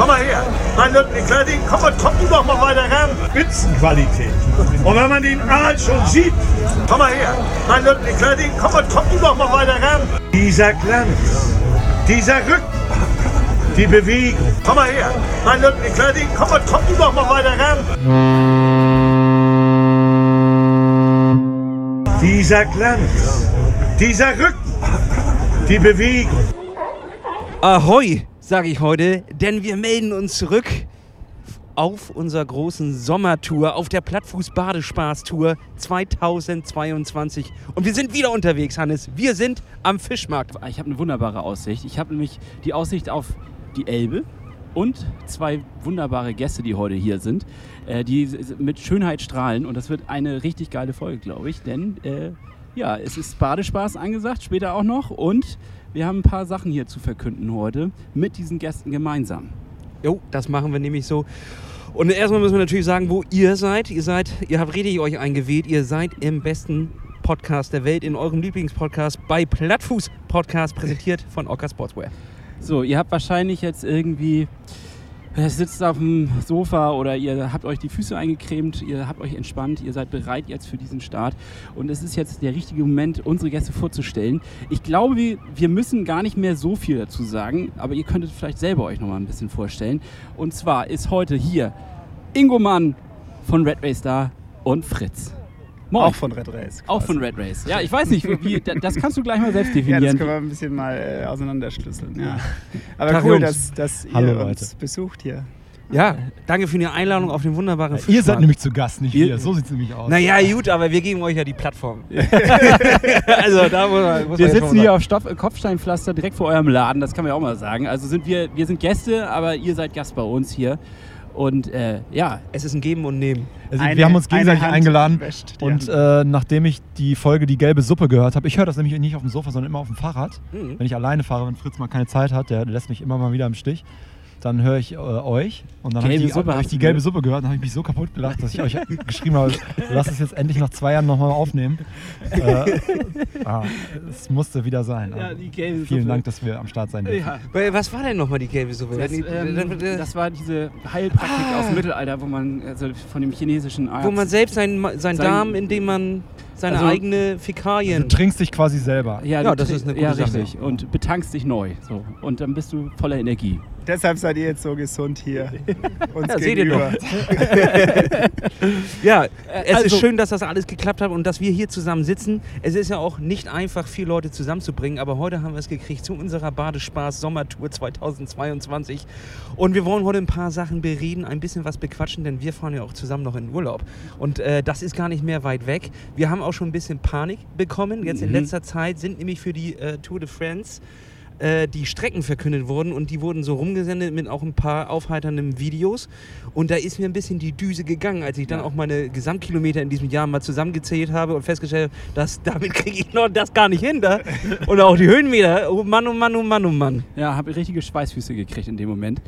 Komm mal her. Mein Kleiding, komm mal, komm du doch mal weiter ran. Spitzenqualität. Und wenn man den Aal schon sieht, komm mal her. Mein Kleiding, komm mal, komm du doch mal weiter ran. Dieser Glanz, dieser Rücken, die Bewegung. Komm mal her. Mein Kleiding, komm mal, komm du doch mal weiter ran. Dieser Glanz, dieser Rücken, die Bewegung. Ahoi, sage ich heute, denn wir melden uns zurück auf unserer großen Sommertour, auf der Plattfuß-Badespaß-Tour 2022. Und wir sind wieder unterwegs, Hannes. Wir sind am Fischmarkt. Ich habe eine wunderbare Aussicht. Ich habe nämlich die Aussicht auf die Elbe und zwei wunderbare Gäste, die heute hier sind, äh, die mit Schönheit strahlen. Und das wird eine richtig geile Folge, glaube ich. Denn äh, ja, es ist Badespaß angesagt, später auch noch. Und wir haben ein paar Sachen hier zu verkünden heute mit diesen Gästen gemeinsam. Jo, das machen wir nämlich so. Und erstmal müssen wir natürlich sagen, wo ihr seid. Ihr seid, ihr habt richtig euch eingewählt. Ihr seid im besten Podcast der Welt, in eurem Lieblingspodcast bei Plattfuß Podcast, präsentiert von Orca Sportswear. So, ihr habt wahrscheinlich jetzt irgendwie Ihr sitzt auf dem Sofa oder ihr habt euch die Füße eingecremt, ihr habt euch entspannt, ihr seid bereit jetzt für diesen Start. Und es ist jetzt der richtige Moment, unsere Gäste vorzustellen. Ich glaube, wir, müssen gar nicht mehr so viel dazu sagen, aber ihr könntet vielleicht selber euch noch mal ein bisschen vorstellen. Und zwar ist heute hier Ingo Mann von Red Race da und Fritz. Moin. Auch von Red Race. Quasi. Auch von Red Race. Ja, ich weiß nicht, wie, das kannst du gleich mal selbst definieren. Ja, das können wir ein bisschen mal äh, auseinanderschlüsseln. Ja. Aber Tag cool, dass, dass ihr Hallo, uns besucht hier. Ja, danke für die Einladung auf den wunderbaren ja, Ihr seid nämlich zu Gast, nicht wir. So sieht es nämlich aus. Naja, gut, aber wir geben euch ja die Plattform. also da muss man, muss Wir sitzen hier auf Stoff, Kopfsteinpflaster direkt vor eurem Laden, das kann man ja auch mal sagen. Also sind wir, wir sind Gäste, aber ihr seid Gast bei uns hier. Und äh, ja, es ist ein Geben und Nehmen. Also eine, wir haben uns gegenseitig eingeladen und äh, nachdem ich die Folge Die gelbe Suppe gehört habe, ich höre das nämlich nicht auf dem Sofa, sondern immer auf dem Fahrrad. Mhm. Wenn ich alleine fahre, wenn Fritz mal keine Zeit hat, der lässt mich immer mal wieder im Stich dann höre ich äh, euch und dann habe ich, die, hab ich die gelbe Suppe gehört und habe ich mich so kaputt gelacht, dass ich euch geschrieben habe, lass es jetzt endlich nach zwei Jahren nochmal aufnehmen. äh, ah, es musste wieder sein. Ja, die gelbe Vielen Dank, dass wir am Start sein dürfen. Ja. Was war denn nochmal die gelbe Suppe? Das, ähm, das war diese Heilpraktik ah. aus dem Mittelalter, wo man also von dem chinesischen Arzt... Wo man selbst seinen sein, sein Darm, indem man seine also, eigene Fäkalien. Du trinkst dich quasi selber. Ja, ja das ist eine gute ja, Sache. richtig. Und betankst dich neu. So. Und dann bist du voller Energie. Deshalb seid ihr jetzt so gesund hier. Uns ja, seht ihr doch. ja, es also, ist schön, dass das alles geklappt hat und dass wir hier zusammen sitzen. Es ist ja auch nicht einfach, vier Leute zusammenzubringen, aber heute haben wir es gekriegt zu unserer Badespaß Sommertour 2022. Und wir wollen heute ein paar Sachen bereden, ein bisschen was bequatschen, denn wir fahren ja auch zusammen noch in Urlaub. Und äh, das ist gar nicht mehr weit weg. Wir haben auch schon ein bisschen Panik bekommen. Jetzt in mhm. letzter Zeit sind nämlich für die äh, Tour de France äh, die Strecken verkündet wurden und die wurden so rumgesendet mit auch ein paar aufheiternden Videos. Und da ist mir ein bisschen die Düse gegangen, als ich dann ja. auch meine Gesamtkilometer in diesem Jahr mal zusammengezählt habe und festgestellt habe, dass damit kriege ich noch das gar nicht hin. Da. Und auch die Höhenmeter. Oh Mann, oh Mann, oh Mann, oh Mann. Ja, habe richtige Schweißfüße gekriegt in dem Moment.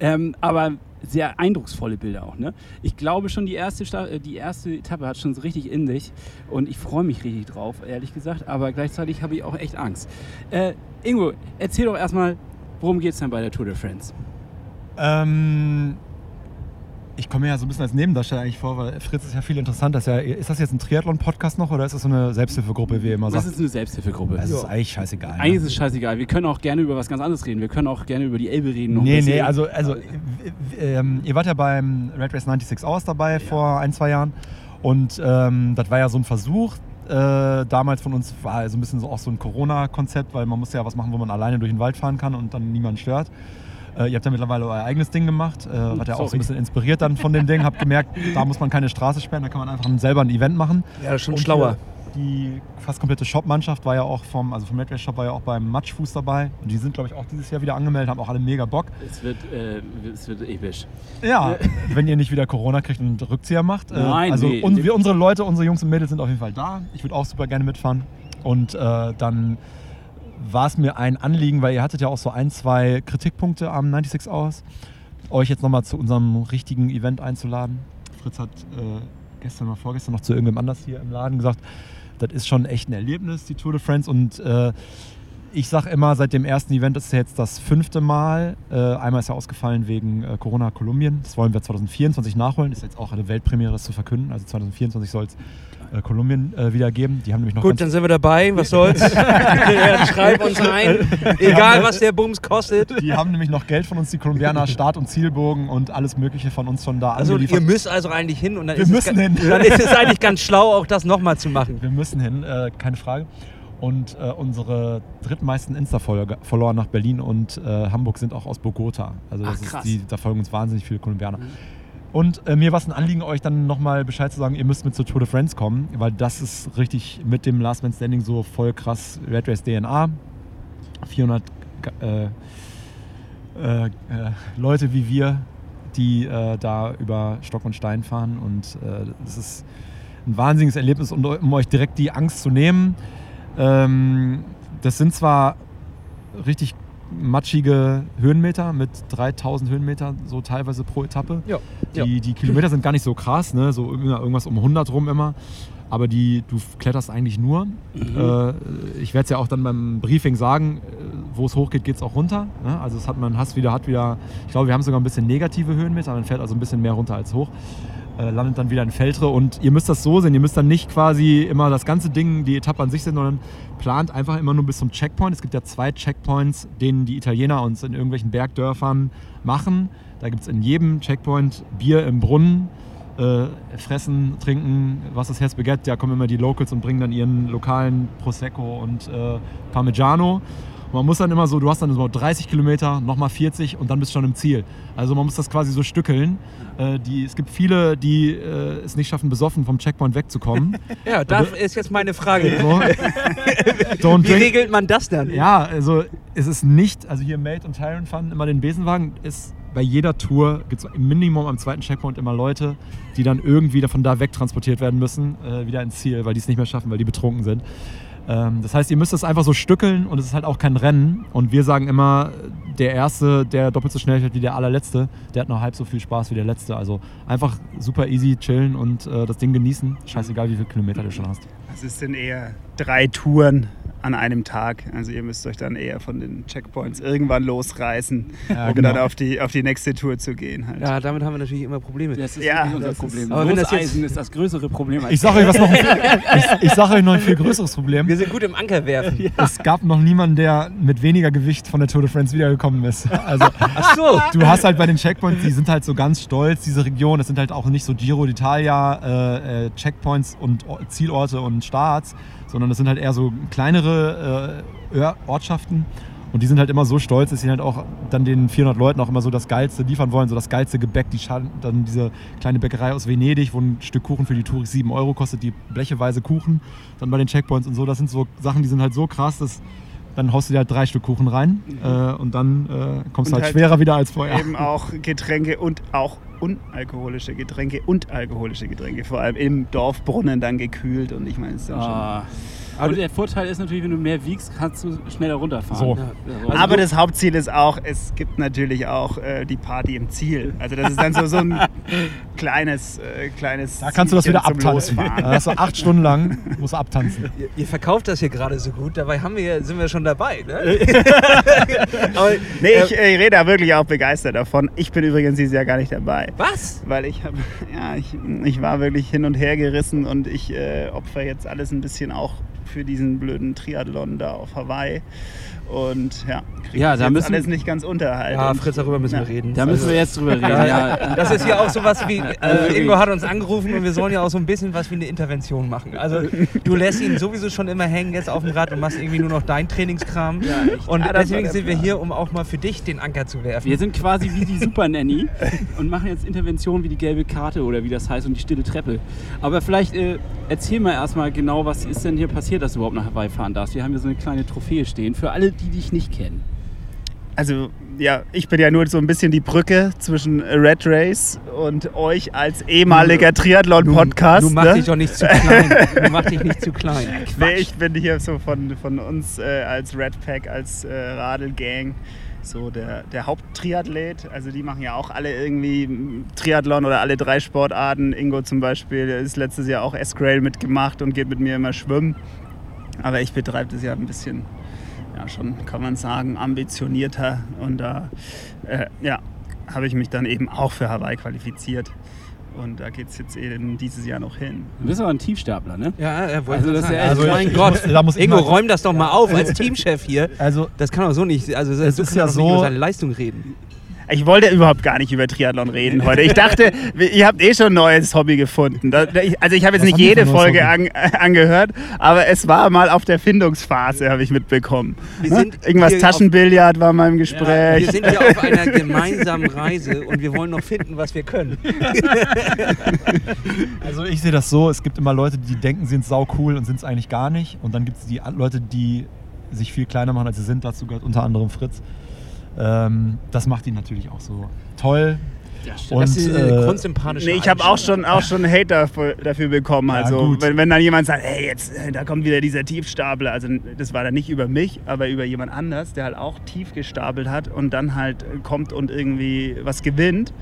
Ähm, aber sehr eindrucksvolle Bilder auch. Ne? Ich glaube schon, die erste, äh, die erste Etappe hat schon so richtig in sich und ich freue mich richtig drauf, ehrlich gesagt, aber gleichzeitig habe ich auch echt Angst. Äh, Ingo, erzähl doch erstmal, worum geht es denn bei der Tour de France? Ähm, ich komme mir ja so ein bisschen als Nebendarsteller eigentlich vor, weil Fritz ist ja viel interessanter. Ist, ja, ist das jetzt ein Triathlon-Podcast noch oder ist das so eine Selbsthilfegruppe, wie ihr immer sagt? Das ist eine Selbsthilfegruppe. Das ist eigentlich scheißegal. Ne? Eigentlich ist es scheißegal. Wir können auch gerne über was ganz anderes reden. Wir können auch gerne über die Elbe reden. Nee, nee, also, also ähm, ihr wart ja beim Red Race 96 Hours dabei ja. vor ein, zwei Jahren. Und ähm, das war ja so ein Versuch, äh, damals von uns war so ein bisschen so auch so ein Corona-Konzept, weil man muss ja was machen, wo man alleine durch den Wald fahren kann und dann niemand stört. Äh, ihr habt ja mittlerweile euer eigenes Ding gemacht. Äh, hat ja auch so ein bisschen inspiriert dann von dem Ding. Habt gemerkt, da muss man keine Straße sperren, da kann man einfach selber ein Event machen. Ja, das ist schon Und schlauer. Die fast komplette Shop-Mannschaft war ja auch vom, also vom Redway Shop war ja auch beim Matschfuß dabei. Und die sind, glaube ich, auch dieses Jahr wieder angemeldet, haben auch alle mega Bock. Es wird, äh, es wird episch. Ja, wenn ihr nicht wieder Corona kriegt und Rückzieher macht. Äh, Nein, also nee. un wir, unsere Leute, unsere Jungs und Mädels sind auf jeden Fall da. Ich würde auch super gerne mitfahren. Und äh, dann war es mir ein Anliegen, weil ihr hattet ja auch so ein, zwei Kritikpunkte am 96 Hours, euch jetzt nochmal zu unserem richtigen Event einzuladen. Fritz hat äh, gestern oder vorgestern noch zu irgendjemand anders hier im Laden gesagt, das ist schon echt ein Erlebnis, die Tour de France. Und äh, ich sage immer, seit dem ersten Event ist jetzt das fünfte Mal. Äh, einmal ist er ausgefallen wegen äh, Corona Kolumbien. Das wollen wir 2024 nachholen. Ist jetzt auch eine Weltpremiere, das zu verkünden. Also 2024 soll es äh, Kolumbien äh, wieder geben. Die haben nämlich noch Gut, dann sind wir dabei. Was soll's? Schreib uns ein. Egal, was der Bums kostet. Die haben nämlich noch Geld von uns, die Kolumbianer, Start- und Zielbogen und alles Mögliche von uns schon da Also ihr müsst also eigentlich hin. Und dann wir müssen hin. Dann ist es eigentlich ganz schlau, auch das nochmal zu machen. Wir müssen hin, äh, keine Frage. Und äh, unsere drittmeisten Insta-Follower nach Berlin und äh, Hamburg sind auch aus Bogota. Also Ach, ist die, da folgen uns wahnsinnig viele Kolumbianer. Mhm. Und äh, mir war es ein Anliegen, euch dann nochmal Bescheid zu sagen, ihr müsst mit zur Tour de Friends kommen, weil das ist richtig mit dem Last Man Standing so voll krass Red Race DNA. 400 äh, äh, äh, Leute wie wir, die äh, da über Stock und Stein fahren und es ist ein wahnsinniges Erlebnis, und, um euch direkt die Angst zu nehmen. Ähm, das sind zwar richtig matschige Höhenmeter mit 3000 Höhenmeter so teilweise pro Etappe. Ja. Die, ja. die Kilometer sind gar nicht so krass, ne? so irgendwas um 100 rum immer. Aber die, du kletterst eigentlich nur. Mhm. Äh, ich werde es ja auch dann beim Briefing sagen, äh, wo es hochgeht, geht es auch runter. Ne? Also es hat man hast wieder, hat wieder, ich glaube, wir haben sogar ein bisschen negative Höhenmeter, man fährt also ein bisschen mehr runter als hoch. Äh, landet dann wieder in Feltre und ihr müsst das so sehen, ihr müsst dann nicht quasi immer das ganze Ding, die Etappe an sich sehen, sondern plant einfach immer nur bis zum Checkpoint. Es gibt ja zwei Checkpoints, denen die Italiener uns in irgendwelchen Bergdörfern machen. Da gibt es in jedem Checkpoint Bier im Brunnen, äh, fressen, trinken, was das Herz begehrt. Da kommen immer die Locals und bringen dann ihren lokalen Prosecco und äh, Parmigiano man muss dann immer so, du hast dann so 30 Kilometer, nochmal 40 und dann bist du schon im Ziel. Also man muss das quasi so stückeln. Äh, die, es gibt viele, die äh, es nicht schaffen, besoffen vom Checkpoint wegzukommen. ja, da ist jetzt meine Frage. So. Wie regelt man das dann? Ja, also es ist nicht, also hier Mate und Tyron fahren immer den Besenwagen, ist bei jeder Tour gibt es im Minimum am zweiten Checkpoint immer Leute, die dann irgendwie von da wegtransportiert werden müssen, äh, wieder ins Ziel, weil die es nicht mehr schaffen, weil die betrunken sind. Ähm, das heißt, ihr müsst es einfach so stückeln und es ist halt auch kein Rennen. Und wir sagen immer, der Erste, der doppelt so schnell fährt wie der allerletzte, der hat noch halb so viel Spaß wie der Letzte. Also einfach super easy chillen und äh, das Ding genießen. Scheißegal, wie viele Kilometer du schon hast. Also es sind eher drei Touren an einem Tag. Also ihr müsst euch dann eher von den Checkpoints irgendwann losreißen, ja, um genau. dann auf die, auf die nächste Tour zu gehen. Halt. Ja, damit haben wir natürlich immer Probleme. Das ist ja, unser Problem. Ist, aber wenn das jetzt ist das größere Problem. ich sage euch, was noch ein, ich, ich sag euch noch ein viel größeres Problem. Wir sind gut im Ankerwerfen. Ja. Es gab noch niemanden, der mit weniger Gewicht von der Tour de France wiedergekommen ist. Also, Ach so. Du hast halt bei den Checkpoints, die sind halt so ganz stolz, diese Region. Das sind halt auch nicht so Giro d'Italia äh, äh, Checkpoints und Zielorte und Starts, sondern das sind halt eher so kleinere äh, Ortschaften. Und die sind halt immer so stolz, dass sie halt auch dann den 400 Leuten auch immer so das Geilste liefern wollen, so das geilste Gebäck. Die dann diese kleine Bäckerei aus Venedig, wo ein Stück Kuchen für die Touris 7 Euro kostet, die blecheweise Kuchen. Dann bei den Checkpoints und so, das sind so Sachen, die sind halt so krass, dass dann haust du dir halt drei Stück Kuchen rein mhm. äh, und dann äh, kommst du halt, halt, schwerer wieder als vorher. Eben auch Getränke und auch unalkoholische Getränke und alkoholische Getränke, vor allem im Dorfbrunnen dann gekühlt und ich meine, es ist dann ah. schon aber der Vorteil ist natürlich, wenn du mehr wiegst, kannst du schneller runterfahren. So. Ja, also Aber das Hauptziel ist auch, es gibt natürlich auch äh, die Party im Ziel. Also das ist dann so, so ein kleines, äh, kleines. Da kannst du das wieder abtanzen. Da hast du acht Stunden lang, musst du abtanzen. Ihr, ihr, verkauft das hier gerade so gut, dabei haben wir, sind wir schon dabei. Ne? Aber, nee, ich, äh, ich, rede da wirklich auch begeistert davon. Ich bin übrigens dieses Jahr gar nicht dabei. Was? Weil ich habe, ja, ich, ich war wirklich hin und her gerissen und ich äh, opfer jetzt alles ein bisschen auch für diesen blöden Triathlon da auf Hawaii. Und ja, ja da müssen alles nicht ganz unterhalten. Ja, Fritz, darüber müssen ja. wir reden. Da müssen wir jetzt drüber reden. ja. Das ist ja auch sowas wie, äh, Ingo hat uns angerufen und wir sollen ja auch so ein bisschen was wie eine Intervention machen. Also du lässt ihn sowieso schon immer hängen jetzt auf dem Rad und machst irgendwie nur noch dein Trainingskram. Ja, und deswegen sind wir hier, um auch mal für dich den Anker zu werfen. Wir sind quasi wie die Super Nanny und machen jetzt Interventionen wie die gelbe Karte oder wie das heißt und die stille Treppe. Aber vielleicht äh, erzähl mal erstmal genau, was ist denn hier passiert, dass du überhaupt nach Hawaii fahren darfst. Wir haben hier so eine kleine Trophäe stehen. Für alle, die dich nicht kennen? Also, ja, ich bin ja nur so ein bisschen die Brücke zwischen Red Race und euch als ehemaliger Triathlon-Podcast. Du, du mach ne? dich doch nicht zu klein. Du mach dich nicht zu klein. Nee, ich bin hier so von, von uns äh, als Red Pack, als äh, Radelgang so der, der Haupttriathlet. Also die machen ja auch alle irgendwie Triathlon oder alle drei Sportarten. Ingo zum Beispiel ist letztes Jahr auch S-Grail mitgemacht und geht mit mir immer schwimmen. Aber ich betreibe das ja ein bisschen ja, schon, kann man sagen, ambitionierter. Und da äh, ja, habe ich mich dann eben auch für Hawaii qualifiziert. Und da geht es jetzt eben dieses Jahr noch hin. Du bist aber ein Tiefstapler, ne? Ja, er wollte Also das sagen. ja- Also, ich- mein ich Gott, muss- da muss Ingo, räum das doch mal auf als Teamchef hier. Also Das kann doch so nicht, also Es ist kann ja doch so- nicht über seine Leistung reden. Ich wollte überhaupt gar nicht über Triathlon reden heute. Ich dachte, ihr habt eh schon ein neues Hobby gefunden. Also ich habe jetzt Was nicht wir jede Folge an, äh, angehört, aber es war mal auf der Findungsphase, habe ich mitbekommen. Wir Ne? sind Irgendwas Taschenbillard war mal im Wir Gespräch. sind hier auf einer gemeinsamen Reise und wir wollen noch finden, was wir können. Also ich sehe das so, es gibt immer Leute, die denken, sie sind sau cool und sind es eigentlich gar nicht. Und dann gibt es die Leute, die sich viel kleiner machen, als sie sind. Dazu gehört unter anderem Fritz. Ähm, das macht ihn natürlich auch so toll. Und, das ist eine äh, grundsympathische Nee, ich habe auch schon, auch schon Hater dafür- bekommen. Ja, Also, wenn, wenn dann jemand sagt, hey, jetzt, äh, da kommt wieder dieser Tiefstapler. Also, das war dann nicht über mich, aber über jemand anders, der halt auch tief gestapelt hat und dann halt kommt und irgendwie was gewinnt.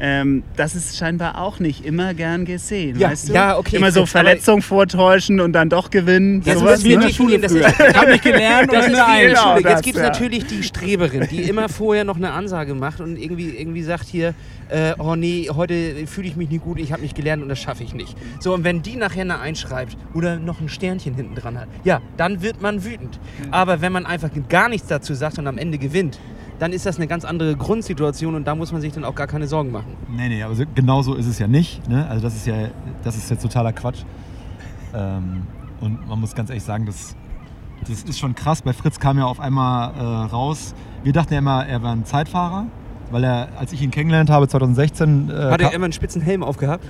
Ähm, das ist scheinbar auch nicht immer gern gesehen, Ja, weißt du? ja, okay, Immer so Fritz, aber- Verletzung vortäuschen und dann doch gewinnen. Jetzt sowas, müssen wir ne? definieren, das ist, Ich habe nicht gelernt das und ist eine wie in der. Genau, Schule. das, Jetzt gibt es ja. natürlich die Streberin, die immer vorher noch eine Ansage macht und irgendwie, irgendwie sagt hier, äh, oh nee, heute fühle ich mich nicht gut, ich habe nicht gelernt und das schaffe ich nicht. So, und wenn die nachher eine einschreibt oder noch ein Sternchen hinten dran hat, ja, dann wird man wütend. Aber wenn man einfach gar nichts dazu sagt und am Ende gewinnt, dann ist das eine ganz andere Grundsituation und da muss man sich dann auch gar keine Sorgen machen. Nee, nee, aber so, genau so ist es ja nicht. Ne? Also das ist ja, das ist jetzt totaler Quatsch. Ähm, und man muss ganz ehrlich sagen, das, das ist schon krass. Bei Fritz kam ja auf einmal äh, raus, wir dachten ja immer, er war ein Zeitfahrer. Weil er, als ich ihn kennengelernt habe, 2016, äh, Hat er immer einen spitzen Helm aufgehabt?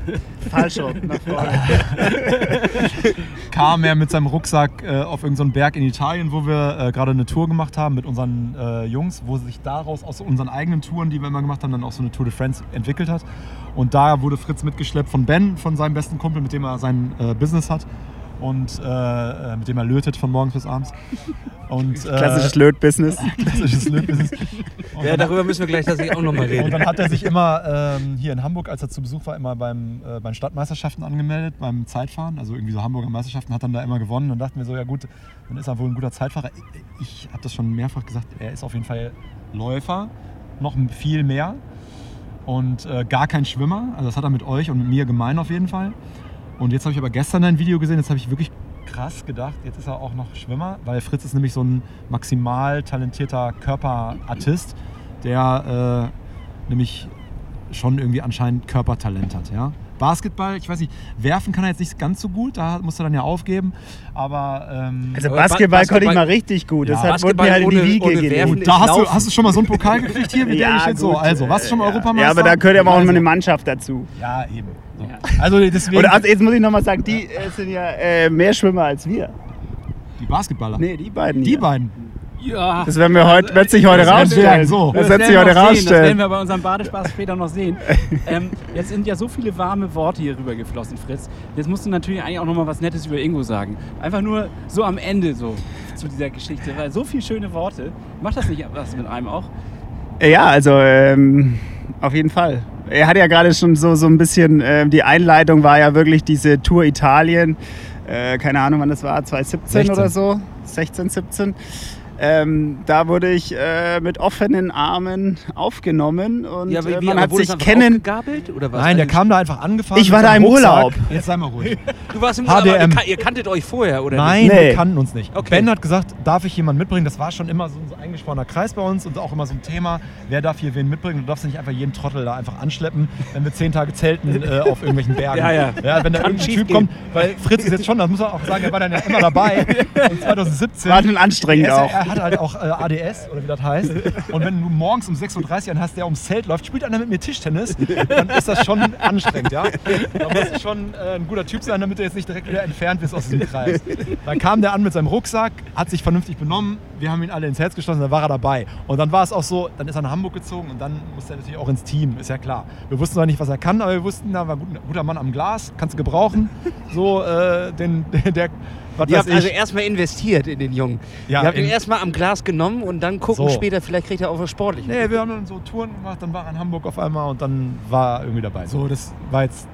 Falsch rum, nach vorne. kam er mit seinem Rucksack äh, auf irgendeinen Berg in Italien, wo wir äh, gerade eine Tour gemacht haben mit unseren äh, Jungs, wo sich daraus aus unseren eigenen Touren, die wir immer gemacht haben, dann auch so eine Tour de France entwickelt hat. Und da wurde Fritz mitgeschleppt von Ben, von seinem besten Kumpel, mit dem er sein äh, Business hat und äh, äh, mit dem er lötet von morgens bis abends. Und, äh, Klassisches Löt-Business. klassisches Lötbusiness. Und Ja, dann- darüber müssen wir gleich tatsächlich auch nochmal und reden. dann hat er sich immer ähm, hier in Hamburg, als er zu Besuch war, immer beim, äh, bei den Stadtmeisterschaften angemeldet, beim Zeitfahren, also irgendwie so Hamburger Meisterschaften, hat dann da immer gewonnen. Und dachten wir so, ja gut, dann ist er wohl ein guter Zeitfahrer. Ich, ich habe das schon mehrfach gesagt, er ist auf jeden Fall Läufer, noch viel mehr und äh, gar kein Schwimmer. Also das hat er mit euch und mit mir gemein auf jeden Fall. Und jetzt habe ich aber gestern ein Video gesehen, jetzt habe ich wirklich krass gedacht, jetzt ist er auch noch Schwimmer, weil Fritz ist nämlich so ein maximal talentierter Körperartist, der äh, nämlich schon irgendwie anscheinend Körpertalent hat. Ja? Basketball, ich weiß nicht, werfen kann er jetzt nicht ganz so gut, da muss er dann ja aufgeben, aber ähm, Also Aber Basketball, Ba- konnte ich Basketball- mal richtig gut. Ja. Deshalb wurde mir halt in die Basketball Wiege ohne- ohne gut, da hast du, hast du schon mal so einen Pokal gekriegt hier, wie der hier steht? So, also, warst du schon mal äh, Europameister? Ja, aber da gehört ja auch also, immer eine Mannschaft dazu. Ja, eben. So. Also deswegen, Und also jetzt muss ich nochmal sagen, die äh, sind ja äh, mehr Schwimmer als wir. die Basketballer. Nee, die beiden Die hier. beiden. Ja. Das werden wir heute, wird sich heute Das rausstellen. so. Das Das wird werden sich wir heute sehen. Das werden rausstellen. wir bei unserem Badespaß später noch sehen. ähm, jetzt sind ja so viele warme Worte hier rüber geflossen, Fritz. Jetzt musst du natürlich eigentlich auch noch mal was Nettes über Ingo sagen. Einfach nur so am Ende so zu dieser Geschichte, weil so viele schöne Worte. Macht das nicht was mit einem auch? Ja, also ähm, auf jeden Fall. Er hat ja gerade schon so, so ein bisschen, ähm, die Einleitung war ja wirklich diese Tour Italien. Äh, keine Ahnung, wann das war, 2017 16. oder so, 16, 17. Ähm, da wurde ich äh, mit offenen Armen aufgenommen und Ja, wie- äh, wie- man aber hat sich kennen. aufgegabelt oder was? Nein, der Also, kam da einfach angefahren. Ich war da im Rucksack. Urlaub. Jetzt sei mal ruhig. Du warst im Urlaub, aber HDM. ihr, kan- ihr kanntet euch vorher, oder Nein, nicht? Nee. wir kannten uns nicht. Okay. Ben hat gesagt, darf ich jemanden mitbringen? Das war schon immer so ein eingesporener Kreis bei uns und auch immer so ein Thema. Wer darf hier wen mitbringen? Du darfst nicht einfach jeden Trottel da einfach anschleppen, wenn wir zehn Tage zelten äh, auf irgendwelchen Bergen. Ja, ja. wenn da Kann irgendein Typ gehen. kommt, weil Fritz ist jetzt schon, das muss man auch sagen, er war dann ja immer dabei. Und 2017. War schon anstrengend auch. Er hat halt auch äh, ADS oder wie das heißt. Und wenn du morgens um 6.30 Uhr einen hast, der ums Zelt läuft, spielt einer mit mir Tischtennis, dann ist das schon anstrengend, ja. Da musst du schon äh, ein guter Typ sein, damit du jetzt nicht direkt wieder entfernt wirst aus diesem Kreis. Dann kam der an mit seinem Rucksack, hat sich vernünftig benommen, wir haben ihn alle ins Herz geschlossen, dann war er dabei. Und dann war es auch so, dann ist er nach Hamburg gezogen und dann musste er natürlich auch ins Team, ist ja klar. Wir wussten zwar nicht, was er kann, aber wir wussten, da war ein guter Mann am Glas, kannst du gebrauchen. So, äh, den, der, was Ihr habt also ich. erstmal investiert in den Jungen. Ja, Ihr habt ihn in- erstmal am Glas genommen und dann gucken So. später, vielleicht kriegt er auch was Sportliches. Nee, wir haben dann so Touren gemacht, dann war er in Hamburg auf einmal und dann war er irgendwie dabei. So, das war jetzt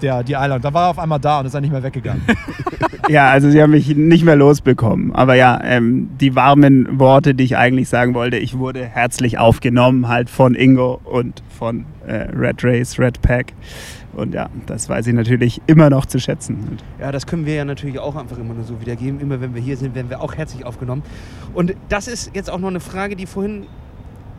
der, die Einladung. Da war er auf einmal da und ist dann nicht mehr weggegangen. ja, also sie haben mich nicht mehr losbekommen. Aber ja, ähm, die warmen Worte, die ich eigentlich sagen wollte, ich wurde herzlich aufgenommen halt von Ingo und von äh, Red Race, Red Pack. Und ja, das weiß ich natürlich immer noch zu schätzen. Ja, das können wir ja natürlich auch einfach immer nur so wiedergeben. Immer wenn wir hier sind, werden wir auch herzlich aufgenommen. Und das ist jetzt auch noch eine Frage, die vorhin,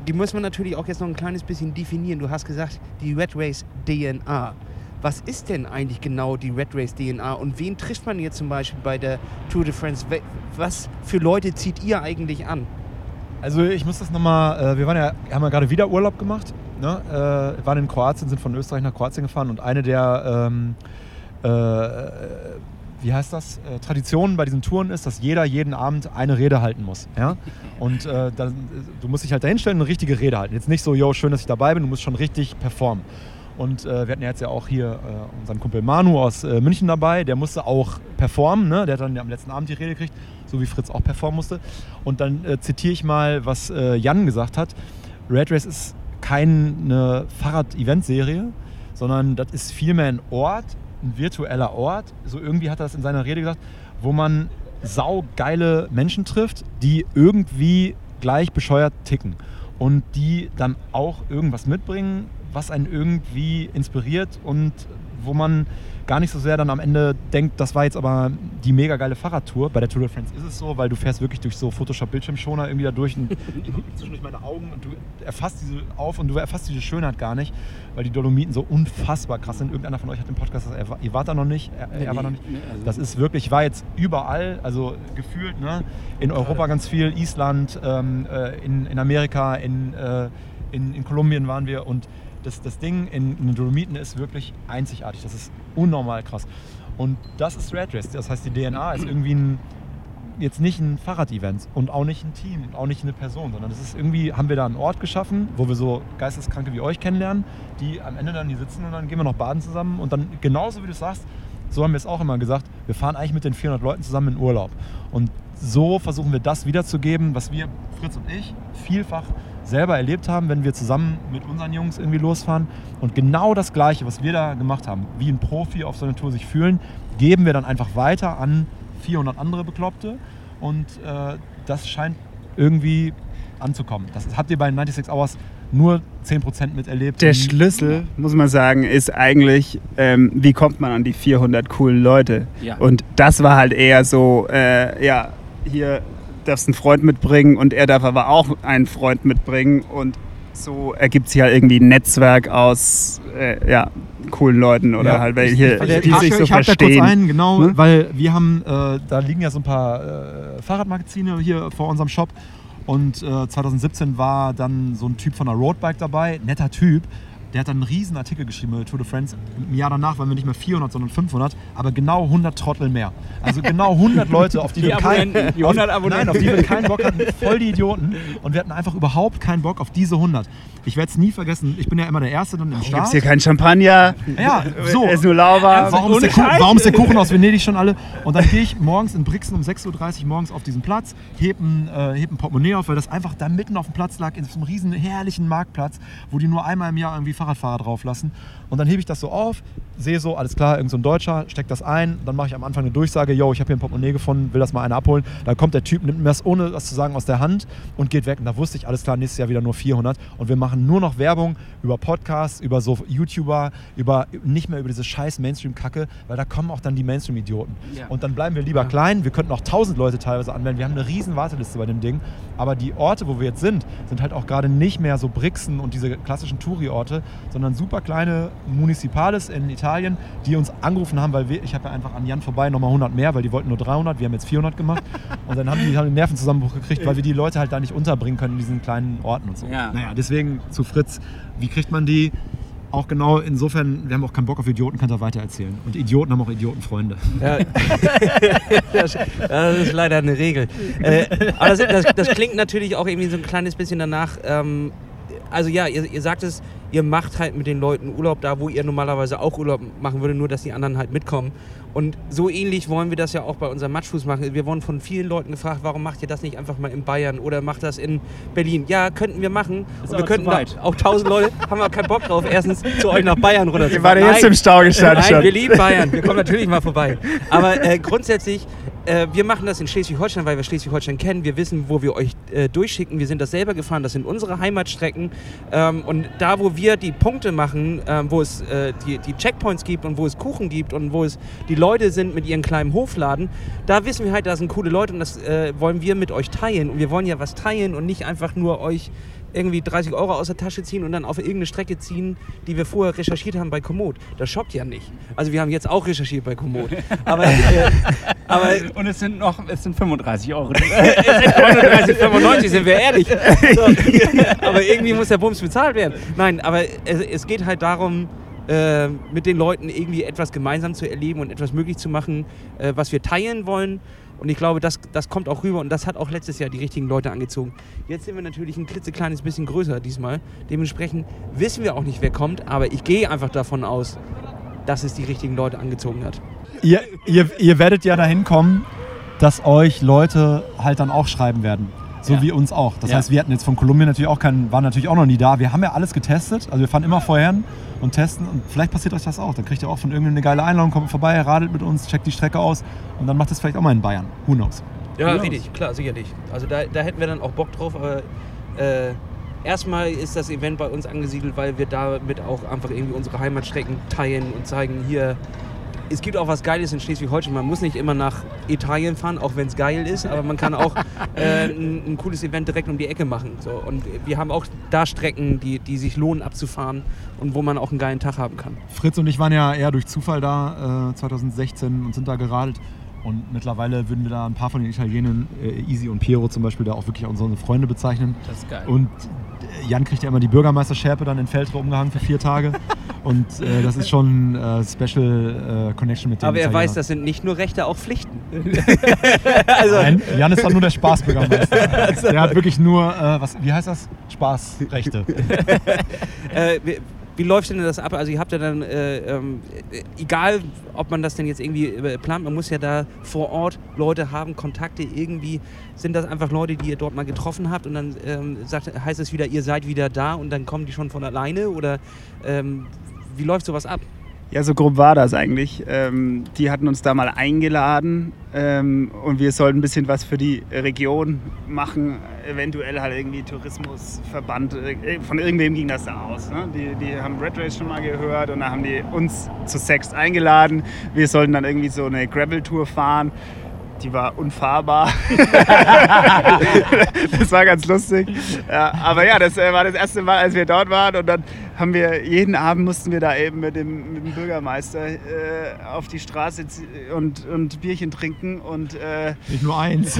die müssen wir natürlich auch jetzt noch ein kleines bisschen definieren. Du hast gesagt, die Red Race DNA. Was ist denn eigentlich genau die Red Race DNA und wen trifft man jetzt zum Beispiel bei der Tour de France? Was für Leute zieht ihr eigentlich an? Also ich muss das nochmal, äh, wir waren ja, haben ja gerade wieder Urlaub gemacht, ne? äh, waren in Kroatien, sind von Österreich nach Kroatien gefahren und eine der, ähm, äh, wie heißt das, äh, Traditionen bei diesen Touren ist, dass jeder jeden Abend eine Rede halten muss. Ja? Und äh, dann, du musst dich halt dahinstellen und eine richtige Rede halten. Jetzt nicht so, yo, schön, dass ich dabei bin, du musst schon richtig performen. Und äh, wir hatten jetzt ja auch hier äh, unseren Kumpel Manu aus äh, München dabei, der musste auch performen, ne? der hat dann ja am letzten Abend die Rede gekriegt, so wie Fritz auch performen musste. Und dann äh, zitiere ich mal, was äh, Jan gesagt hat. Red Race ist keine Fahrrad-Event-Serie, sondern das ist vielmehr ein Ort, ein virtueller Ort, so irgendwie hat er das in seiner Rede gesagt, wo man saugeile Menschen trifft, die irgendwie gleich bescheuert ticken und die dann auch irgendwas mitbringen, was einen irgendwie inspiriert und wo man gar nicht so sehr dann am Ende denkt, das war jetzt aber die mega geile Fahrradtour. Bei der Tour de France ist es so, weil du fährst wirklich durch so Photoshop-Bildschirmschoner irgendwie da durch und zwischendurch meine Augen und du erfasst diese auf und du erfasst diese Schönheit gar nicht, weil die Dolomiten so unfassbar krass sind. Irgendeiner von euch hat den Podcast, er, ihr wart da noch nicht, er, er war noch nicht. Also das ist wirklich, ich war jetzt überall, also gefühlt, ne? in Europa ganz viel, Island, ähm, äh, in, in Amerika, in, äh, in, in Kolumbien waren wir und das, das Ding in, in den Dolomiten ist wirklich einzigartig. Das ist unnormal krass. Und das ist Red Race. Das heißt, die DNA ist irgendwie ein, jetzt nicht ein Fahrrad-Event und auch nicht ein Team und auch nicht eine Person, sondern das ist irgendwie, haben wir da einen Ort geschaffen, wo wir so Geisteskranke wie euch kennenlernen, die am Ende dann hier sitzen und dann gehen wir noch baden zusammen und dann genauso wie du sagst, so haben wir es auch immer gesagt, wir fahren eigentlich mit den 400 Leuten zusammen in Urlaub. Und so versuchen wir das wiederzugeben, was wir, Fritz und ich, vielfach selber erlebt haben, wenn wir zusammen mit unseren Jungs irgendwie losfahren. Und genau das Gleiche, was wir da gemacht haben, wie ein Profi auf so einer Tour sich fühlen, geben wir dann einfach weiter an 400 andere Bekloppte. Und äh, das scheint irgendwie anzukommen. Das habt ihr bei 96 Hours nur 10% miterlebt. Der Schlüssel, muss man sagen, ist eigentlich, ähm, wie kommt man an die 400 coolen Leute? Ja. Und das war halt eher so, äh, ja, hier darfst einen Freund mitbringen und er darf aber auch einen Freund mitbringen und so ergibt sich halt irgendwie ein Netzwerk aus äh, ja, coolen Leuten oder ja, halt welche, ich, die sich so ich verstehen. Da kurz ein, genau, hm? weil wir haben, äh, da liegen ja so ein paar äh, Fahrradmagazine hier vor unserem Shop und 2017 äh, war dann so ein Typ von einer Roadbike dabei, netter Typ, der hat dann einen riesen Artikel geschrieben über Tour de France. Im Jahr danach waren wir nicht mehr 400, sondern 500, aber genau 100 Trottel mehr. Also genau 100 Leute, auf die, die wir keinen auf, nein, auf die wir keinen Bock hatten, voll die Idioten. Und wir hatten einfach überhaupt keinen Bock auf diese 100. Ich werde es nie vergessen, ich bin ja immer der Erste dann im Start. Gibt es hier keinen Champagner? Ja, so. Es ist nur lauwarm. Warum, ist der, warum ist der Kuchen aus Venedig schon alle? Und dann gehe ich morgens in Brixen um 6.30 Uhr morgens auf diesen Platz, hebe ein, äh, heb ein Portemonnaie auf, weil das einfach da mitten auf dem Platz lag, in so einem riesen herrlichen Marktplatz, wo die nur einmal im Jahr irgendwie Fahrradfahrer drauf lassen. Und dann hebe ich das so auf, sehe so, alles klar, irgend so ein Deutscher, steckt das ein, dann mache ich am Anfang eine Durchsage, yo, ich habe hier ein Portemonnaie gefunden, will das mal einer abholen. Dann kommt der Typ, nimmt mir das ohne was zu sagen aus der Hand und geht weg. Und da wusste ich, alles klar, nächstes Jahr wieder nur 400. Und wir machen nur noch Werbung über Podcasts, über so YouTuber, über nicht mehr über diese scheiß Mainstream-Kacke, weil da kommen auch dann die Mainstream-Idioten. Ja. Und dann bleiben wir lieber ja. klein. Wir könnten auch 1000 Leute teilweise anmelden. Wir haben eine riesen Warteliste bei dem Ding. Aber die Orte, wo wir jetzt sind, sind halt auch gerade nicht mehr so Brixen und diese klassischen Touri-Orte, sondern super kleine Municipales in Italien, die uns angerufen haben, weil wir, ich habe ja einfach an Jan vorbei nochmal 100 mehr, weil die wollten nur 300, wir haben jetzt 400 gemacht. Und dann haben die haben den Nervenzusammenbruch gekriegt, weil wir die Leute halt da nicht unterbringen können in diesen kleinen Orten und so. Ja. Naja, deswegen zu Fritz, wie kriegt man die? auch genau insofern, wir haben auch keinen Bock auf Idioten, kannst du weiter erzählen. Und Idioten haben auch Idiotenfreunde. Ja. das ist leider eine Regel. Äh, aber das, das, das, klingt natürlich auch irgendwie so ein kleines bisschen danach. Ähm, also ja, ihr, ihr sagt es, ihr macht halt mit den Leuten Urlaub da, wo ihr normalerweise auch Urlaub machen würdet, nur dass die anderen halt mitkommen. Und so ähnlich wollen wir das ja auch bei unserem Matschfuß machen. Wir wurden von vielen Leuten gefragt, warum macht ihr das nicht einfach mal in Bayern oder macht das in Berlin? Ja, könnten wir machen. Ist und wir könnten da auch tausend Leute, haben wir keinen Bock drauf, erstens zu euch nach Bayern runter fahren. ja jetzt Nein. im Stau gestanden Nein, schon. wir lieben Bayern. Wir kommen natürlich mal vorbei. Aber äh, grundsätzlich, äh, wir machen das in Schleswig-Holstein, weil wir Schleswig-Holstein kennen. Wir wissen, wo wir euch äh, durchschicken. Wir sind das selber gefahren. Das sind unsere Heimatstrecken. Ähm, und da, wo wir die Punkte machen, ähm, wo es äh, die, die Checkpoints gibt und wo es Kuchen gibt und wo es die Leute sind mit ihren kleinen Hofladen, da wissen wir halt, da sind coole Leute und das äh, wollen wir mit euch teilen. Und wir wollen ja was teilen und nicht einfach nur euch irgendwie 30 Euro aus der Tasche ziehen und dann auf irgendeine Strecke ziehen, die wir vorher recherchiert haben bei Komoot. Das shoppt ja nicht. Also wir haben jetzt auch recherchiert bei Komoot. Aber, äh, aber Und es sind noch, es sind 35 Euro. 39,95 sind wir ehrlich. So. aber irgendwie muss der Bums bezahlt werden. Nein, aber es, es geht halt darum, äh, mit den Leuten irgendwie etwas gemeinsam zu erleben und etwas möglich zu machen, äh, was wir teilen wollen. Und ich glaube, das, das kommt auch rüber und das hat auch letztes Jahr die richtigen Leute angezogen. Jetzt sind wir natürlich ein klitzekleines bisschen größer diesmal. Dementsprechend wissen wir auch nicht, wer kommt, aber ich gehe einfach davon aus, dass es die richtigen Leute angezogen hat. Ihr, ihr, ihr werdet ja dahin kommen, dass euch Leute halt dann auch schreiben werden. So Ja. wie uns auch. Das Ja. heißt, wir hatten jetzt von Kolumbien natürlich auch keinen, waren natürlich auch noch nie da. Wir haben ja alles getestet. Also wir fahren immer vorher hin und testen. Und vielleicht passiert euch das auch. Dann kriegt ihr auch von irgendeiner eine geile Einladung, kommt vorbei, radelt mit uns, checkt die Strecke aus und dann macht es vielleicht auch mal in Bayern. Who knows? Ja, Who knows? richtig, klar, sicherlich. Also da, da hätten wir dann auch Bock drauf, aber äh, erstmal ist das Event bei uns angesiedelt, weil wir damit auch einfach irgendwie unsere Heimatstrecken teilen und zeigen, hier, es gibt auch was Geiles in Schleswig-Holstein. Man muss nicht immer nach Italien fahren, auch wenn es geil ist, aber man kann auch äh, ein, ein cooles Event direkt um die Ecke machen. So. Und wir haben auch da Strecken, die, die sich lohnen abzufahren und wo man auch einen geilen Tag haben kann. Fritz und ich waren ja eher durch Zufall da äh, 2016 und sind da geradelt. Und mittlerweile würden wir da ein paar von den Italienern, äh, Easy und Piero zum Beispiel, da auch wirklich unsere Freunde bezeichnen. Das ist geil. Und äh, Jan kriegt ja immer die Bürgermeisterschärpe dann in Feltre umgehangen für vier Tage. Und äh, das ist schon äh, Special äh, Connection mit dem Aber er weiß, das sind nicht nur Rechte, auch Pflichten. Nein, Jan ist dann nur der Spaßbürgermeister. der hat wirklich nur, äh, was, wie heißt das? Spaßrechte. Äh, wie, wie läuft denn das ab? Also ihr habt ja dann, äh, ähm, äh, egal ob man das denn jetzt irgendwie plant, man muss ja da vor Ort Leute haben, Kontakte irgendwie. Sind das einfach Leute, die ihr dort mal getroffen habt und dann ähm, sagt, heißt es wieder, ihr seid wieder da und dann kommen die schon von alleine? Oder ähm, wie läuft sowas ab? Ja, so grob war das eigentlich. Ähm, die hatten uns da mal eingeladen ähm, und wir sollten ein bisschen was für die Region machen. Eventuell halt irgendwie Tourismusverband. äh, Von irgendwem ging das da aus. Ne? Die, die haben Red Race schon mal gehört und dann haben die uns zu Sext eingeladen. Wir sollten dann irgendwie so eine Gravel-Tour fahren. Die war unfahrbar. das war ganz lustig. Ja, aber ja, das äh, war das erste Mal, als wir dort waren. Und dann haben wir jeden Abend mussten wir da eben mit dem, mit dem Bürgermeister äh, auf die Straße und, und Bierchen trinken. Und äh, Nicht nur eins.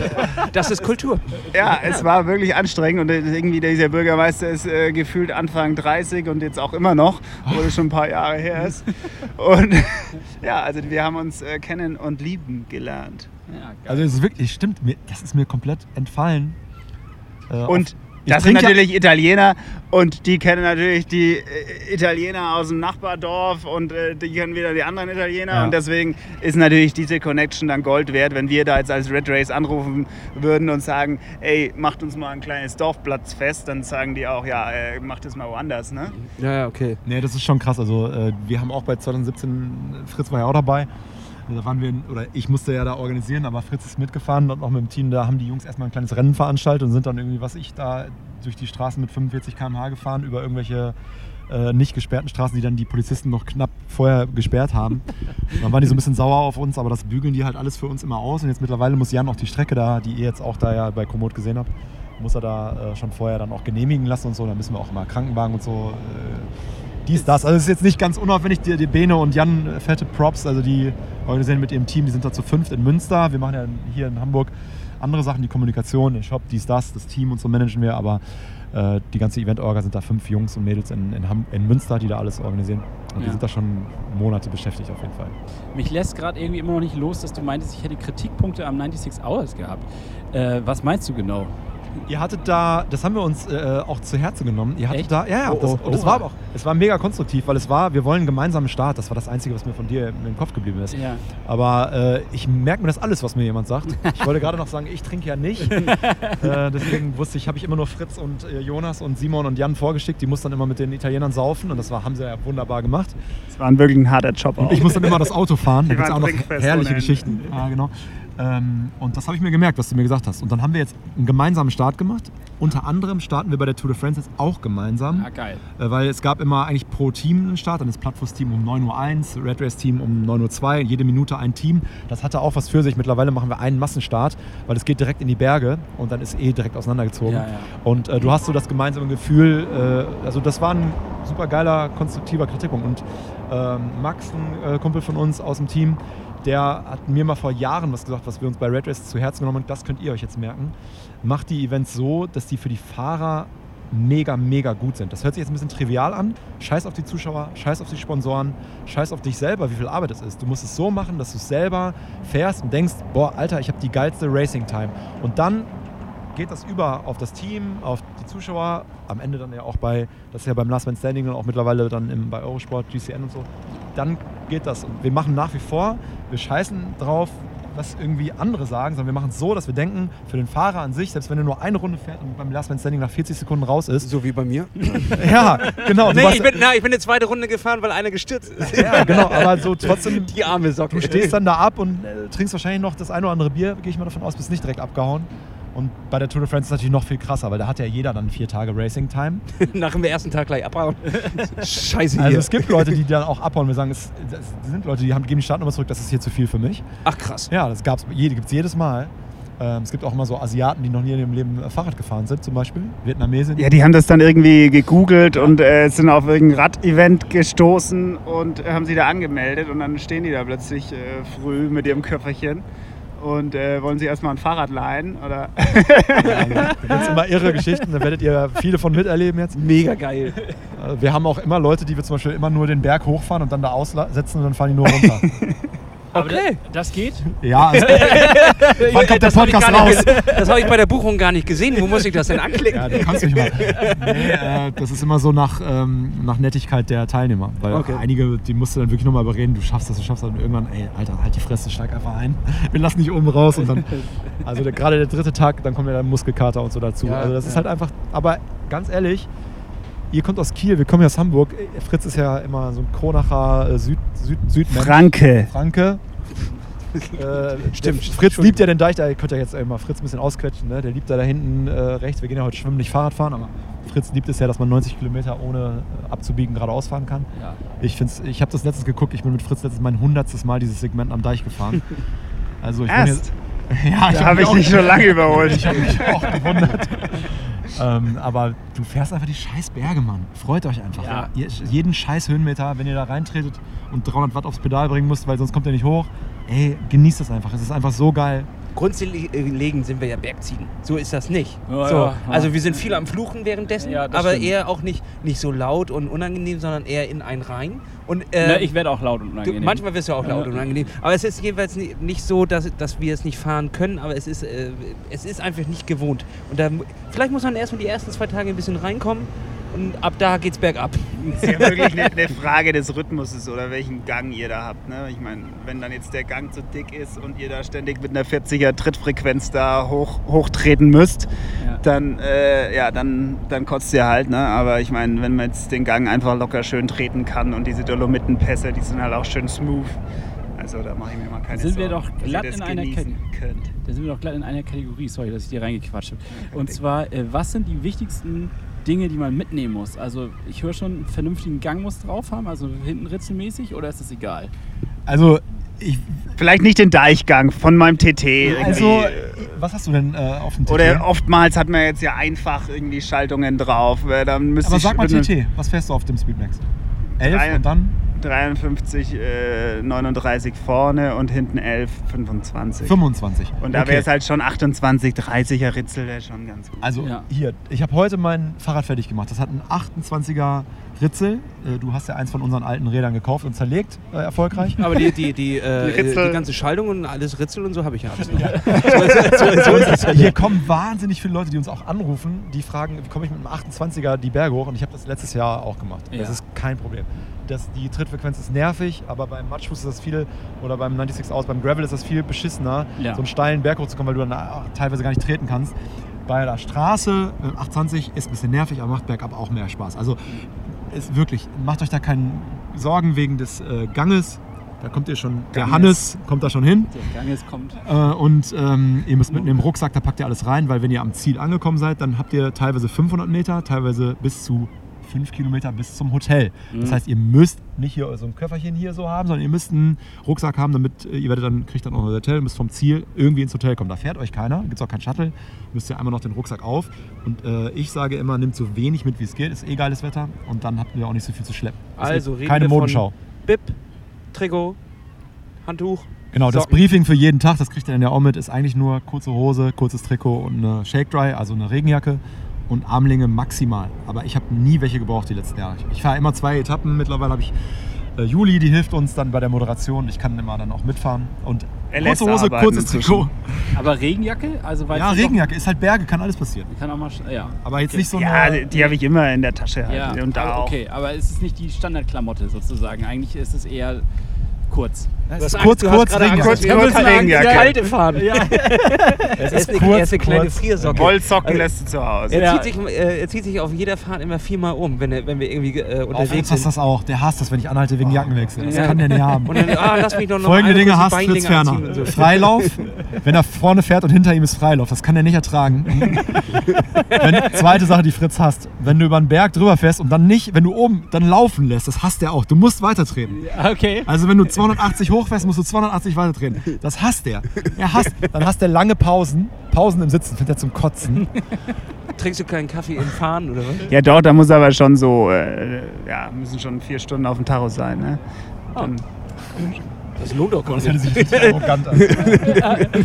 Das ist Kultur. ja, es war wirklich anstrengend. Und irgendwie dieser Bürgermeister ist äh, gefühlt Anfang 30 und jetzt auch immer noch, obwohl es schon ein paar Jahre her ist. Und ja, also wir haben uns äh, kennen und lieben gelernt. Ja, geil. Also es ist wirklich, stimmt, mir, das ist mir komplett entfallen. Äh, Und das sind trink ja- natürlich Italiener und die kennen natürlich die äh, Italiener aus dem Nachbardorf und äh, die kennen wieder die anderen Italiener Ja. und deswegen ist natürlich diese Connection dann Gold wert, wenn wir da jetzt als Red Race anrufen würden und sagen, ey, macht uns mal ein kleines Dorfplatzfest, dann sagen die auch, ja, äh, macht es mal woanders, ne? Ja, ja, okay. Nee, das ist schon krass. Also äh, wir haben auch bei 2017, Fritz war ja auch dabei. Da waren wir, oder ich musste ja da organisieren, aber Fritz ist mitgefahren und auch mit dem Team. Da haben die Jungs erstmal ein kleines Rennen veranstaltet und sind dann irgendwie, was ich da durch die Straßen mit 45 km/h gefahren, über irgendwelche äh, nicht gesperrten Straßen, die dann die Polizisten noch knapp vorher gesperrt haben. dann waren die so ein bisschen sauer auf uns, aber das bügeln die halt alles für uns immer aus. Und jetzt mittlerweile muss Jan auch die Strecke da, die ihr jetzt auch da ja bei Komoot gesehen habt, muss er da äh, schon vorher dann auch genehmigen lassen und so. Da müssen wir auch immer Krankenwagen und so. Äh, dies, das. Also es ist jetzt nicht ganz unaufwendig, die, die Bene und Jan äh, fette Props, also die organisieren mit ihrem Team, die sind da zu fünft in Münster. Wir machen ja hier in Hamburg andere Sachen, die Kommunikation, den Shop, dies, das, das Team und so managen wir, aber äh, die ganze Event-Orga sind da fünf Jungs und Mädels in, in, in Münster, die da alles organisieren. Und die Ja. sind da schon Monate beschäftigt auf jeden Fall. Mich lässt gerade irgendwie immer noch nicht los, dass du meintest, ich hätte Kritikpunkte am 96 Hours gehabt. Äh, was meinst du genau? Ihr hattet da, das haben wir uns äh, auch zu Herzen genommen. Ihr hattet Echt? da, ja, ja, Oh, das, oh, und es oh. war auch, es war mega konstruktiv, weil es war, wir wollen einen gemeinsamen Start. Das war das Einzige, was mir von dir im Kopf geblieben ist. Ja. Aber äh, ich merke mir das alles, was mir jemand sagt. Ich wollte gerade noch sagen, ich trinke ja nicht. äh, deswegen wusste ich, habe ich immer nur Fritz und äh, Jonas und Simon und Jan vorgeschickt. Die mussten dann immer mit den Italienern saufen und das war, haben sie ja wunderbar gemacht. Das war ein wirklich ein harter Job auch. Ich muss dann immer das Auto fahren. Da gibt es auch noch herrliche. Geschichten. Ja, genau. Ähm, und das habe ich mir gemerkt, was du mir gesagt hast. Und dann haben wir jetzt einen gemeinsamen Start gemacht. Unter anderem starten wir bei der Tour de France jetzt auch gemeinsam. Ah, geil. Äh, weil es gab immer eigentlich pro Team einen Start. Dann ist Plattfuß-Team um 9.01 Uhr, Red Race-Team um 9.02 Uhr, jede Minute ein Team. Das hatte auch was für sich. Mittlerweile machen wir einen Massenstart, weil es geht direkt in die Berge und dann ist eh direkt auseinandergezogen. Ja, ja. Und äh, du hast so das gemeinsame Gefühl, äh, also das war ein super geiler, konstruktiver Kritikpunkt. Und ähm, Max, ein äh, Kumpel von uns aus dem Team, der hat mir mal vor Jahren was gesagt, was wir uns bei Red Race zu Herzen genommen haben. Das könnt ihr euch jetzt merken. Macht die Events so, dass die für die Fahrer mega, mega gut sind. Das hört sich jetzt ein bisschen trivial an. Scheiß auf die Zuschauer, scheiß auf die Sponsoren, scheiß auf dich selber, wie viel Arbeit es ist. Du musst es so machen, dass du selber fährst und denkst, boah, Alter, ich habe die geilste Racing-Time. Und dann geht das über auf das Team, auf die Zuschauer, am Ende dann ja auch bei, das ist ja beim Last Man Standing und auch mittlerweile dann im, bei Eurosport, GCN und so, dann geht das. Und wir machen nach wie vor, wir scheißen drauf, was irgendwie andere sagen, sondern wir machen es so, dass wir denken, für den Fahrer an sich, selbst wenn er nur eine Runde fährt und beim Last Man Standing nach 40 Sekunden raus ist, So wie bei mir. ja, genau. Nee, ich bin, na, ich bin eine zweite Runde gefahren, weil einer gestürzt ist. ja, genau, aber so trotzdem, Die arme Socke. du stehst dann da ab und äh, trinkst wahrscheinlich noch das eine oder andere Bier, gehe ich mal davon aus, bist nicht direkt abgehauen. Und bei der Tour de France ist es natürlich noch viel krasser, weil da hat ja jeder dann vier Tage Racing Time. nach dem ersten Tag gleich abhauen. Scheiße Also hier. es gibt Leute, die dann auch abhauen. Wir sagen, es, es sind Leute, die haben, geben die Startnummer zurück, das ist hier zu viel für mich. Ach krass. Ja, das gab's, jede, gibt es jedes Mal. Ähm, es gibt auch immer so Asiaten, die noch nie in ihrem Leben äh, Fahrrad gefahren sind, zum Beispiel. Vietnamesen. Ja, die haben das dann irgendwie gegoogelt und äh, sind auf irgendein Rad-Event gestoßen und haben sie da angemeldet und dann stehen die da plötzlich äh, früh mit ihrem Köfferchen und äh, wollen sich erstmal ein Fahrrad leihen oder Da gibt immer irre Geschichten, da werdet ihr viele von miterleben jetzt. Mega geil. Äh, Wir haben auch immer Leute, die wir zum Beispiel immer nur den Berg hochfahren und dann da aussetzen und dann fahren die nur runter. Okay. Das geht? ja, es, wann kommt der Podcast nicht raus? Das habe ich bei der Buchung gar nicht gesehen. Wo muss ich das denn anklicken? Ja, du kannst mich mal. Nee, äh, das ist immer so nach, ähm, nach Nettigkeit der Teilnehmer. Weil Okay. einige, die musst du dann wirklich nochmal überreden, du schaffst das, du schaffst das und irgendwann, ey, Alter, halt die Fresse, steig einfach ein. Wir lassen dich oben raus und dann, also der, gerade der dritte Tag, dann kommt ja der Muskelkater und so dazu. Ja, also das ist ja. halt einfach, aber ganz ehrlich, ihr kommt aus Kiel, wir kommen ja aus Hamburg. Fritz ist ja immer so ein Kronacher äh, Süd, Süd, Südmensch. Franke. Franke. Äh, Stimmt. Fritz liebt ja den Deich, da ihr könnt ja jetzt immer Fritz ein bisschen ausquetschen, ne? Der liebt da da hinten äh, rechts. Wir gehen ja heute schwimmen, nicht Fahrrad fahren, aber Fritz liebt es ja, dass man 90 Kilometer ohne äh, abzubiegen geradeaus fahren kann. Ja. Ich find's, ich habe das letztens geguckt, ich bin mit Fritz letztes mein hundertstes Mal dieses Segment am Deich gefahren. Also ich bin Erst? jetzt, ja, Da habe ich mich dich schon lange überholt. ich habe mich auch gewundert. Ähm, aber du fährst einfach die scheiß Berge, Mann. Freut euch einfach. Ja. Je- Jeden scheiß Höhenmeter, wenn ihr da reintretet und 300 Watt aufs Pedal bringen müsst, weil sonst kommt ihr nicht hoch. Ey, genießt das einfach. Es ist einfach so geil. Grundlegend sind wir ja Bergziegen. So ist das nicht. Ja, so, ja. Also wir sind viel am Fluchen währenddessen, Ja, aber stimmt. eher auch nicht, nicht so laut und unangenehm, sondern eher in einen rein. Und, Na, äh, ich werde auch laut und Du, unangenehm. manchmal wirst du auch laut und unangenehm. Aber es ist jedenfalls ni- nicht so, dass, dass wir es nicht fahren können, aber es ist, äh, es ist einfach nicht gewohnt. Und da, vielleicht muss man erstmal die ersten zwei Tage ein bisschen reinkommen und ab da geht's bergab. Das ist ja wirklich eine, eine Frage des Rhythmuses oder welchen Gang ihr da habt. Ne? Ich meine, wenn dann jetzt der Gang zu dick ist und ihr da ständig mit einer 40er Trittfrequenz da hoch, hochtreten müsst, Ja. dann, äh, ja, dann, dann kotzt ihr halt. Ne? Aber ich meine, wenn man jetzt den Gang einfach locker schön treten kann und diese Dolomitenpässe, die sind halt auch schön smooth. Also da mache ich mir mal keine Sind wir Sorgen, doch dass ihr glatt in einer. Da sind wir doch glatt in einer Kategorie. Sorry, dass ich dir reingequatscht habe. Und zwar, äh, was sind die wichtigsten Dinge, die man mitnehmen muss? Also ich höre schon, einen vernünftigen Gang muss drauf haben, also hinten ritzelmäßig, oder ist das egal? Also, ich, Vielleicht nicht den Deichgang von meinem TT. irgendwie. also was hast du denn äh, auf dem TT? Oder oftmals hat man jetzt ja einfach irgendwie Schaltungen drauf. äh, Dann Aber ich sag mal TT, was fährst du auf dem Speedmax? 11 Drei- und dann 53, äh, 39 vorne und hinten 11, 25. 25. Und da Okay. wäre es halt schon 28, 30er Ritzel, wäre schon ganz gut. Also Ja. hier, ich habe heute mein Fahrrad fertig gemacht. Das hat einen 28er Ritzel. Äh, du hast ja eins von unseren alten Rädern gekauft und zerlegt, äh, erfolgreich. Aber die, die, die, äh, Die Ritzel. die ganze Schaltung und alles Ritzel und so habe ich ja. Hier kommen wahnsinnig viele Leute, die uns auch anrufen, die fragen, wie komme ich mit einem 28er die Berge hoch? Und ich habe das letztes Jahr auch gemacht. Ja. Das ist kein Problem. Das, die Trittfrequenz ist nervig, aber beim Matschfuß ist das viel, oder beim 96 aus, beim Gravel ist das viel beschissener, Ja. so einen steilen Berg hochzukommen, weil du dann äh, teilweise gar nicht treten kannst. Bei der Straße, äh, 820, ist ein bisschen nervig, aber macht bergab auch mehr Spaß. Also ist wirklich, macht euch da keine Sorgen wegen des äh, Ganges. Da kommt ihr schon, der Ganges. Hannes kommt da schon hin. Der Gang ist kommt. Äh, und ähm, ihr müsst mit einem Rucksack, da packt ihr alles rein, weil wenn ihr am Ziel angekommen seid, dann habt ihr teilweise 500 Meter, teilweise bis zu 5 Kilometer bis zum Hotel. Das heißt, ihr müsst nicht hier so ein Köfferchen hier so haben, sondern ihr müsst einen Rucksack haben, damit äh, ihr werdet dann, kriegt dann auch ein Hotel und müsst vom Ziel irgendwie ins Hotel kommen. Da fährt euch keiner, gibt es auch keinen Shuttle, müsst ihr einmal noch den Rucksack auf. Und äh, ich sage immer, nehmt so wenig mit, wie es geht, ist eh geiles Wetter und dann habt ihr auch nicht so viel zu schleppen. Es Also reden keine wir von- Modenschau. Bib, Trikot, Handtuch. Genau, das Socken. Briefing für jeden Tag, das kriegt ihr dann ja auch mit, ist eigentlich nur kurze Hose, kurzes Trikot und eine Shake Dry, also eine Regenjacke und Armlinge maximal. Aber ich habe nie welche gebraucht die letzten Jahre. Ich fahre immer zwei Etappen. Mittlerweile habe ich äh, Juli, die hilft uns dann bei der Moderation. Ich kann immer dann auch mitfahren. Und lässt kurze Hose, kurzes. Trikot. Aber Regenjacke? Also weil Ja, Regenjacke ist halt Berge, kann alles passieren. Kann auch mal. Ja. Aber jetzt nicht so Ja, eine. die, die habe ich immer in der Tasche halt. Ja, und da aber auch. okay, aber es ist nicht die Standardklamotte sozusagen. Eigentlich ist es eher kurz. Ist kurz, kurz, gerade Regenjacke. Angst. Kurz, kurz Regenjacke. Kalte. Es Er ist, eine, kurz, eine kleine kurz. Friersocke. Wollsocken lässt du zu Hause. Er, Ja. zieht sich, äh, er zieht sich auf jeder Fahrt immer viermal um, wenn, er, wenn wir irgendwie äh, unterwegs Fritz hast sind. das auch. Der hasst das, wenn ich anhalte wegen Jackenwechsel. Das Ja. kann der nicht haben. Und dann, ah, lass mich doch noch Folgende Dinge hasst Fritz Ferner. so. Freilauf, wenn er vorne fährt und hinter ihm ist Freilauf. Das kann er nicht ertragen. wenn, zweite Sache, die Fritz hasst. Wenn du über einen Berg drüber fährst und dann nicht, wenn du oben dann laufen lässt, das hasst er auch. Du musst weitertreten. Okay. Also wenn du 280 hochfährst, musst du 280 weitertreten. Das hasst er. Er hasst, dann hasst er lange Pausen. Pausen im Sitzen findet er zum Kotzen. Trinkst du keinen Kaffee im Fahren oder was? Ja, doch, da muss aber schon so, äh, ja, müssen schon vier Stunden auf dem Tacho sein. Ne? Dann, Das lohnt doch gar Das nicht. sich richtig arrogant an.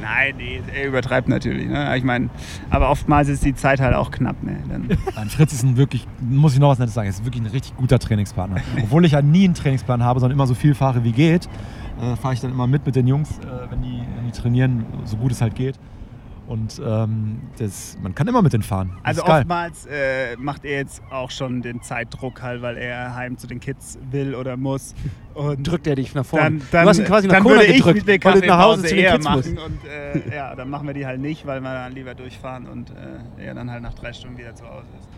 nein, nee, er übertreibt natürlich. Ne? Ich meine, aber oftmals ist die Zeit halt auch knapp. Ne? Dann, Nein, Fritz ist ein wirklich, muss ich noch was Nettes sagen, ist wirklich ein richtig guter Trainingspartner. Obwohl ich ja nie einen Trainingsplan habe, sondern immer so viel fahre wie geht, äh, fahre ich dann immer mit mit den Jungs, äh, wenn, die, wenn die trainieren, so gut es halt geht. Und ähm, das, man kann immer mit denen fahren. Das also oftmals äh, macht er jetzt auch schon den Zeitdruck halt, weil er heim zu den Kids will oder muss. Und Drückt er dich nach vorne. dann, dann, du hast ihn quasi nach dann Kona würde ich gedrückt, mit der weil du nach Hause zu den Kids musst. machen. Und äh, ja, dann machen wir die halt nicht, weil wir dann lieber durchfahren und äh, er dann halt nach drei Stunden wieder zu Hause ist.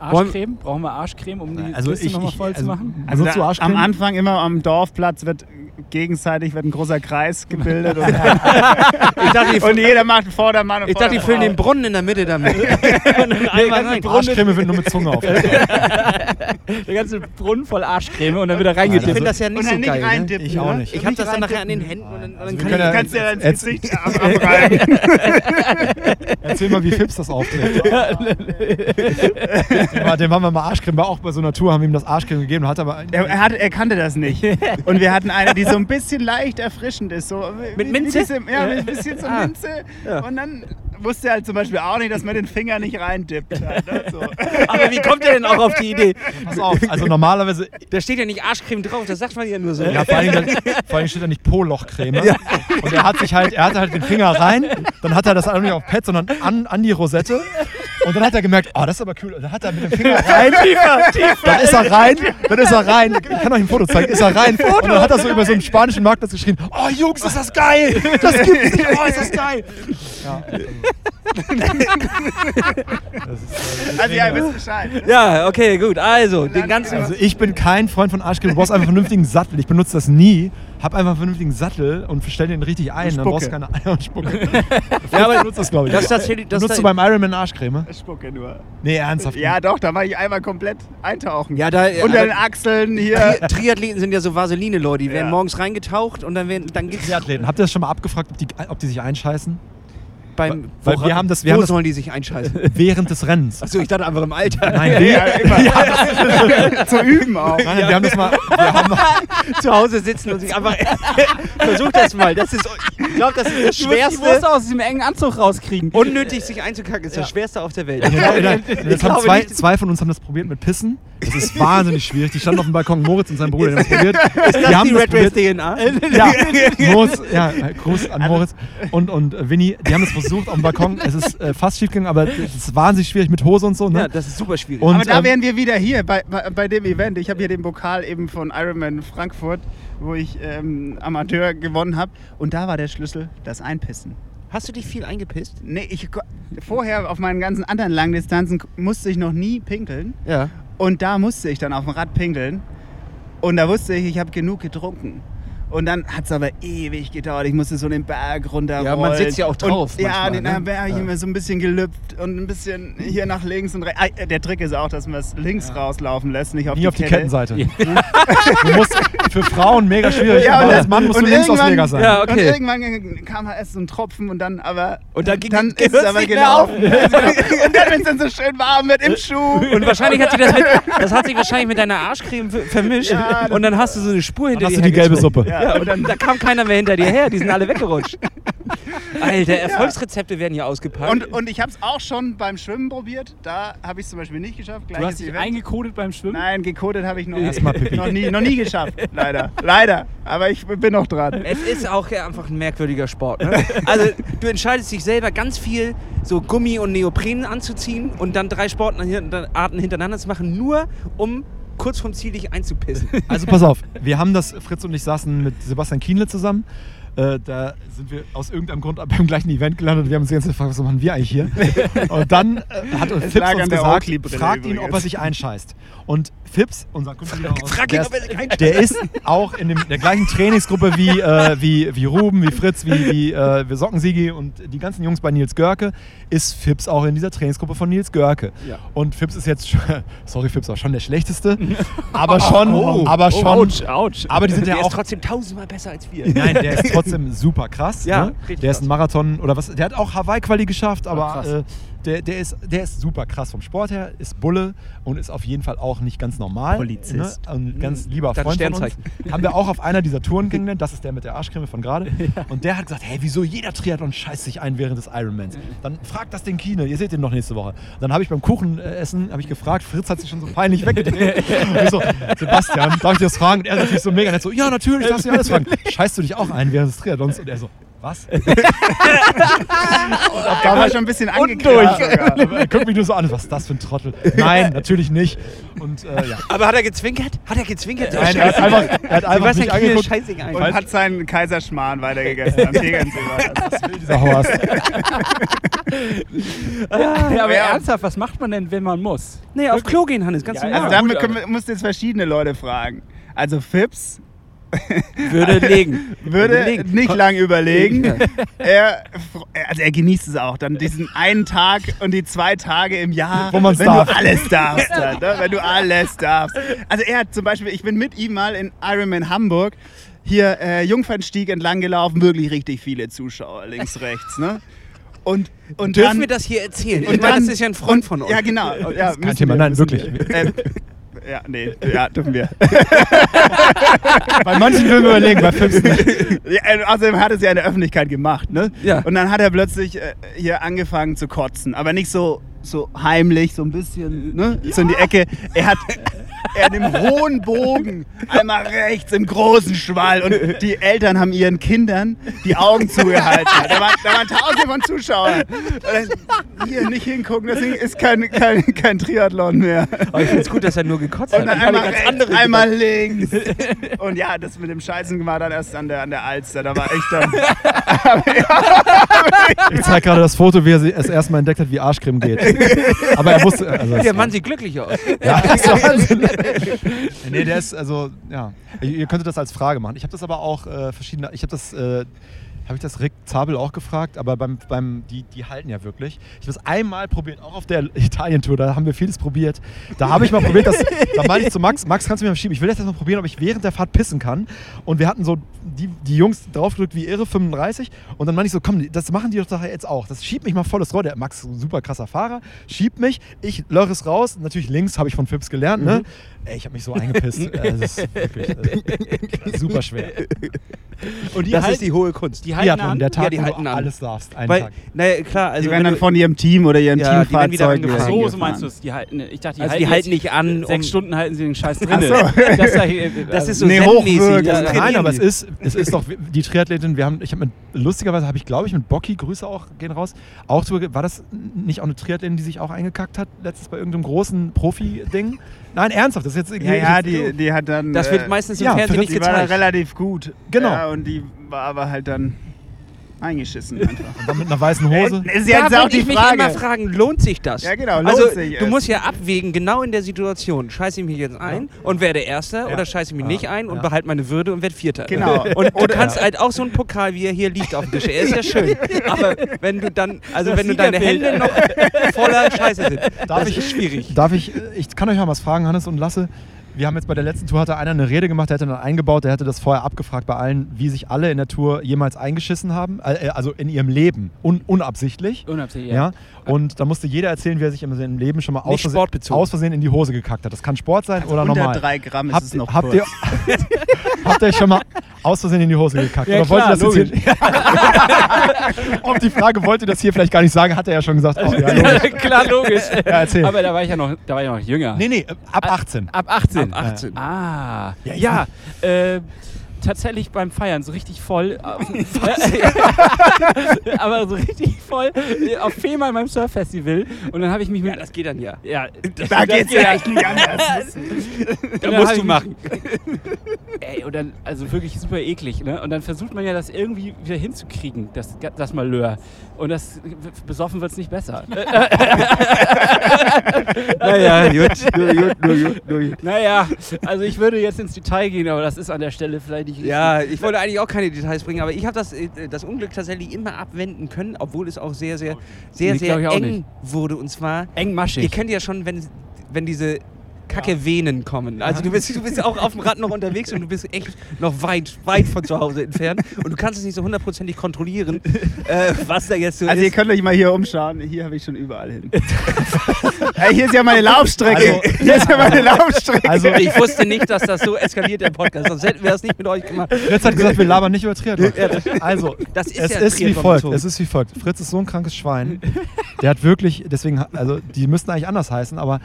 Arschcreme? Brauchen wir Arschcreme, um die Also Kiste ich, nochmal ich voll zu also, machen? Also Arschcreme? am Anfang immer am Dorfplatz wird gegenseitig wird ein großer Kreis gebildet und, Ich dachte, die, und jeder macht einen Vordermann und ich dachte, die füllen den Brunnen in der Mitte damit. Und dann einmal rein. Arschcreme wird nur mit Zunge auf. Der ganze Brunnen voll Arschcreme und dann wieder Ich reingedippt. finde das ja nicht und so nicht geil. Ne? reindippen. Ich auch ne? nicht. Ich habe das dann nachher an den Händen und dann, wir kann ich ja- kannst dir dann ins Gesicht ab abreiben. Erzähl mal, wie Fips das aufträgt. dem, haben wir mal Arschcreme, war auch bei so einer Tour, haben wir ihm das Arschcreme gegeben. Hat aber Er, er, hatte, er kannte das nicht. Und wir hatten eine, die so ein bisschen leicht erfrischend ist. So, Mit wie Minze? Diese, ja, mit ein bisschen so Ah. Minze. Und dann wusste er halt zum Beispiel auch nicht, dass man den Finger nicht reindippt. Halt, ne? so. Aber wie kommt er denn auch auf die Idee? pass auf, also normalerweise, Da steht ja nicht Arschcreme drauf, das sagt man ja nur so. ja, vor allem, vor allem steht da nicht Po-Loch-Creme. Und er hat sich halt, er hatte halt den Finger rein, dann hat er das auch nicht auf Pad, sondern an, an die Rosette. Und dann hat er gemerkt, oh, das ist aber cool. Und dann hat er mit dem Finger rein. tiefer, tiefer. Dann ist er rein, dann ist er rein. Ich kann euch ein Foto zeigen. Ist er rein. Und dann hat er so über so einen spanischen Marktplatz geschrien, oh Jungs, ist das geil. Das gibt's nicht. Oh, ist das geil. Ja, das ist, Also ja, ihr wisst Bescheid. ne? Ja, okay, gut. Also, den ganzen. Also ich bin kein Freund von Arschcreme. Du brauchst einfach einen vernünftigen Sattel. Ich benutze das nie. Hab einfach einen vernünftigen Sattel und stell den richtig ein. Dann brauchst du keine Eier und Spucke. Ja, aber benutzt das, glaube ich. das. Das Benutzt ist du beim Ironman Arschcreme? Spucke nur. Nee, ernsthaft. Ja, doch, da mache ich einmal komplett eintauchen. ja, da. Unter den Achseln hier. Tri Triathleten sind ja so Vaseline-Leute. Die werden Ja. morgens reingetaucht und dann, werden, dann gibt's. Die Athleten. Habt ihr das schon mal abgefragt, ob die, ob die sich einscheißen? Beim. Weil wo, wir haben das- wir wo haben das- sollen die sich einschalten? Während des Rennens. Achso, ich dachte einfach im Alter. Nein, wir, Zu üben auch. nein, wir haben das mal. Wir haben mal Zu Hause sitzen und sich einfach. Versuch das mal. Das ist, glaube, das ist das Du musst die Schwerste. Wurst aus diesem engen Anzug rauskriegen. Unnötig sich einzukacken ist das Schwerste auf der Welt. Nein, nein, Ich das haben zwei, zwei von uns haben das probiert mit Pissen. Das ist wahnsinnig schwierig. Die standen auf dem Balkon, Moritz und sein Bruder, die haben das probiert. Ist das die haben die das Red Race. DNA? Ja, Moritz, ja, Gruß an Moritz und, und äh, Winnie, die haben das versucht auf dem Balkon. Es ist äh, fast schief gegangen, aber es ist wahnsinnig schwierig mit Hose und so. Ne? Ja, das ist super schwierig. Und, Aber da ähm, wären wir wieder hier bei, bei, bei dem Event. Ich habe hier den Pokal eben von Ironman Frankfurt, wo ich ähm, Amateur gewonnen habe. Und da war der Schlüssel das Einpissen. Hast du dich viel eingepisst? Nee, ich, vorher auf meinen ganzen anderen Langdistanzen musste ich noch nie pinkeln. Ja. Und da musste ich dann auf dem Rad pinkeln. Und da wusste ich, ich habe genug getrunken. Und dann hat es aber ewig gedauert. Ich musste so den Berg runterrollen. Ja, man sitzt ja auch drauf Und, ja, manchmal, den ne? Berg Ja. immer so ein bisschen gelüpft und ein bisschen hier nach links und rechts. Ah, Der Trick ist auch, dass man es links rauslaufen lässt, nicht auf nie die auf die Kette. Kettenseite. Du musst für Frauen mega schwierig, Ja, aber und- als Mann musst du und Linksausleger irgendwann- sein. Ja, Und okay. irgendwann kam halt erst so ein Tropfen und dann aber. Und dann ging- dann ist es aber gelaufen. und dann, wenn es dann so schön warm wird im Schuh. Und wahrscheinlich hat sich das, mit, das hat sich wahrscheinlich mit deiner Arschcreme ver- vermischt. Ja, und dann hast du so eine Spur hinter Dann hast dir du die gelbe. Suppe. Ja, und dann da kam keiner mehr hinter dir her. Die sind alle weggerutscht. Alter, Erfolgsrezepte werden hier ausgepackt. Und, und ich habe es auch schon beim Schwimmen probiert. Da habe ich es zum Beispiel nicht geschafft. Du Gleiches hast dich Event. eingekodet beim Schwimmen? Nein, gecodet habe ich noch, Erstmal Pipi. noch, nie, noch nie geschafft. Leider. Leider. Aber ich bin noch dran. es ist auch einfach ein merkwürdiger Sport. Ne? Also du entscheidest dich selber ganz viel so Gummi und Neopren anzuziehen und dann drei Sportarten hintereinander zu machen, nur um kurz vom Ziel dich einzupissen. Also pass auf, wir haben das, Fritz und ich saßen mit Sebastian Kienle zusammen. Äh, da sind wir aus irgendeinem Grund beim gleichen Event gelandet und wir haben uns die ganze Zeit gefragt, was machen wir eigentlich hier? Und dann äh, hat uns Es Fips uns gesagt, fragt ihn, ob er sich einscheißt. Und Fips, unser Kumpel, aus- Frag ihn, der, er sich ist, der ist auch in dem, der gleichen Trainingsgruppe wie, äh, wie, wie Ruben, wie Fritz, wie, wie, äh, wie Sockensigi und die ganzen Jungs bei Nils Görke, ist Fips auch in dieser Trainingsgruppe von Nils Görke. Ja. Und Fips ist jetzt, sorry Fips, aber schon der Schlechteste, aber schon, aber schon, Autsch, autsch. aber die sind Der ja ist auch trotzdem tausendmal besser als wir. Nein, der ist trotzdem super krass. Ja, ne? Der ist ein Marathon oder was? Der hat auch Hawaii-Quali geschafft, aber krass. äh, der, der, ist, der ist super krass vom Sport her, ist Bulle und ist auf jeden Fall auch nicht ganz normal. Polizist. Ne? Ein ganz lieber Dann Freund von uns. Haben wir auch auf einer dieser Touren kennengelernt. Das ist der mit der Arschcreme von gerade. Und der hat gesagt, hey, wieso jeder Triathlon scheißt sich ein während des Ironmans? Dann fragt das den Kine. Ihr seht ihn noch nächste Woche. Dann habe ich beim Kuchenessen habe ich gefragt. Fritz hat sich schon so peinlich weggedreht. So, Sebastian, darf ich dir das fragen? Und er natürlich so mega nett so, ja natürlich, darfst du dir alles fragen. Scheißt du dich auch ein während des Triathlons? Und er so, was? Da war schon ein bisschen Und durch. sogar. Er guckt mich nur so an, was ist das für ein Trottel? Nein, natürlich nicht. Und äh, ja. Aber hat er gezwinkert? Hat er gezwinkert? Nein, er hat einfach, er hat einfach Kiel angeguckt. Und hat seinen Kaiserschmarrn weitergegessen am Tegernsee. das. Dieser Horst. ja, aber Ja. ernsthaft, was macht man denn, wenn man muss? Nee, auf Klo gehen, Hannes, ganz Ja, normal. Also da musst du jetzt verschiedene Leute fragen. Also Fips würde legen. würde legen. nicht lang überlegen. er, also er genießt es auch. Dann diesen einen Tag und die zwei Tage im Jahr, Wo man's wenn darf. du alles darfst. Dann, ne? Wenn du alles darfst. Also er hat zum Beispiel, ich bin mit ihm mal in Ironman Hamburg hier äh, Jungfernstieg entlang gelaufen, wirklich richtig viele Zuschauer, links, rechts. Ne? Und, und Dürfen dann, wir das hier erzählen? Ich und meine, dann- das ist ja ein Freund und, von uns. Ja, genau. Ja, Kein Thema, wir, nein, wirklich. wir. Äh, ja, nee, ja, dürfen wir. Bei manchen würden wir überlegen, bei nicht. Ja, äh, außerdem hat es ja in der Öffentlichkeit gemacht, ne? Ja. Und dann hat er plötzlich äh, hier angefangen zu kotzen. Aber nicht so, so heimlich, so ein bisschen, ne? So in die Ecke. Er hat, er hat im hohen Bogen einmal rechts im großen Schwall und die Eltern haben ihren Kindern die Augen zugehalten. Da waren, da waren tausende von Zuschauern. Äh, Hier nicht hingucken, das ist kein, kein, kein Triathlon mehr. Aber ich finde es gut, dass er nur gekotzt Und hat. dann einmal ganz rechts, einmal links. Und ja, das mit dem Scheißen war dann erst an der, an der Alster. Da war echt dann. Ich zeige gerade das Foto, wie er es erstmal entdeckt hat, wie Arschcreme geht. Aber er wusste. Also Der Mann sieht glücklich aus. Ja, das ist Wahnsinn. nee, der ist, also, ja. Ihr könntet das als Frage machen. Ich habe das aber auch äh, verschiedene. Ich habe das. Äh, habe ich das Rick Zabel auch gefragt, aber beim, beim die, die halten ja wirklich. Ich habe es einmal probiert, auch auf der Italien-Tour, da haben wir vieles probiert. Da habe ich mal probiert, dass, da meinte ich zu Max, Max, kannst du mir mal schieben? Ich will jetzt erstmal probieren, ob ich während der Fahrt pissen kann. Und wir hatten so die, die Jungs draufgedrückt wie irre, 35. Und dann meinte ich so, komm, das machen die doch jetzt auch. Das schiebt mich mal volles Rohr. Der Max, super krasser Fahrer, schiebt mich, ich löre es raus. Natürlich links habe ich von Fips gelernt, ne? Ey, ich habe mich so eingepisst. Äh, Das ist wirklich äh, super schwer. Und die das ist die hohe Kunst. Die halten Biathlon, an. der Tag, Ja, die wo halten du an. alles darfst. Einen Weil, Tag. naja, klar, also die wenn werden dann von ihrem Team oder ihrem Ja, Teamfahrzeug. Ach so, so meinst du es. Die halten, ich dachte, die also halten die halten nicht an, um, Sechs Stunden halten sie den Scheiß drin. So. das, das ist so Nee, das Nein, aber es ist, es ist doch die Triathletin, wir haben, ich habe mit, lustigerweise habe ich, glaube ich, mit Bocky, Grüße auch, gehen raus, auch so, war das nicht auch eine Triathletin, die sich auch eingekackt hat, letztens bei irgendeinem großen Profi-Ding? Nein, ernsthaft, das ist jetzt Ja, ja, die, die hat dann. Das äh, wird meistens im ja, Fernsehen nicht Die war gezeigt. relativ gut. Genau. Ja, und die war aber halt dann eingeschissen einfach. dann mit einer weißen Hose. ist da jetzt auch die ich mich immer fragen, lohnt sich das? Ja, genau, lohnt also, sich Du es. musst ja abwägen, genau in der Situation, scheiße ich mich jetzt ein und werde Erster Ja. oder scheiße ich mich Ja. nicht ein und Ja. behalte meine Würde und werde Vierter. Genau. Und du kannst halt auch so einen Pokal, wie er hier liegt auf dem Tisch, er ist ja schön, aber wenn du dann, also Das wenn du deine. Hände noch voller Scheiße sind, Darf das ich- ist schwierig. Darf ich, ich kann euch mal was fragen, Hannes und Lasse. Wir haben jetzt bei der letzten Tour, hatte einer eine Rede gemacht, der hätte dann eingebaut, der hätte das vorher abgefragt bei allen, wie sich alle in der Tour jemals eingeschissen haben, äh, also in ihrem Leben, un, unabsichtlich. Unabsichtlich, Ja. Und da musste jeder erzählen, wie er sich in seinem Leben schon mal aus Versehen, aus Versehen in die Hose gekackt hat. Das kann Sport sein oder Unter normal. drei Gramm ist Habt, es noch habt, kurz. ihr, habt ihr euch schon mal aus Versehen in die Hose gekackt? Ja, oder wollt klar, ihr das jetzt hier, Auf die Frage, wollt ihr das hier vielleicht gar nicht sagen, hat er ja schon gesagt. Oh, ja, logisch. Klar, logisch. Ja, erzähl. Aber da war ich ja noch, da war ich noch jünger. nee, nee, ab 18. Ab 18. Ab 18. Ah, Ja, ja. äh, tatsächlich beim Feiern so richtig voll. aber so richtig voll äh, auf Fehmarn beim Surffestival. Und dann habe ich mich mit. Ja, das geht dann ja. Ja, das, Da das geht's geht ja echt nicht anders. Da musst du machen. Ey, und dann, also wirklich super eklig, ne? Und dann versucht man ja das irgendwie wieder hinzukriegen, das, das Malheur. Und das besoffen wird es nicht besser. Naja, gut, nur gut, nur gut, nur gut. naja, also ich würde jetzt ins Detail gehen, aber das ist an der Stelle vielleicht nicht Ja, ich wollte eigentlich auch keine Details bringen, aber ich habe das, äh, das Unglück tatsächlich immer abwenden können, obwohl es auch sehr, sehr, sehr, sehr auch eng nicht. wurde. Und zwar, engmaschig. ihr kennt ja schon, wenn, wenn diese kacke Venen kommen. Also du bist, du bist auch auf dem Rad noch unterwegs und du bist echt noch weit, weit von zu Hause entfernt und du kannst es nicht so hundertprozentig kontrollieren, äh, was da jetzt so Also ihr ist. könnt euch mal hier umschauen. Hier habe ich schon überall hin. Ey, hier ist ja meine Laufstrecke. Also- hier ist ja meine Laufstrecke. Also, Ich wusste nicht, dass das so eskaliert im Podcast, sonst hätten wir das nicht mit euch gemacht. Fritz hat gesagt, wir labern nicht über Triathlon. Also, Das ist es ja ist wie folgt. Es ist wie folgt. Fritz ist so ein krankes Schwein. Der hat wirklich, deswegen, also die müssten eigentlich anders heißen, aber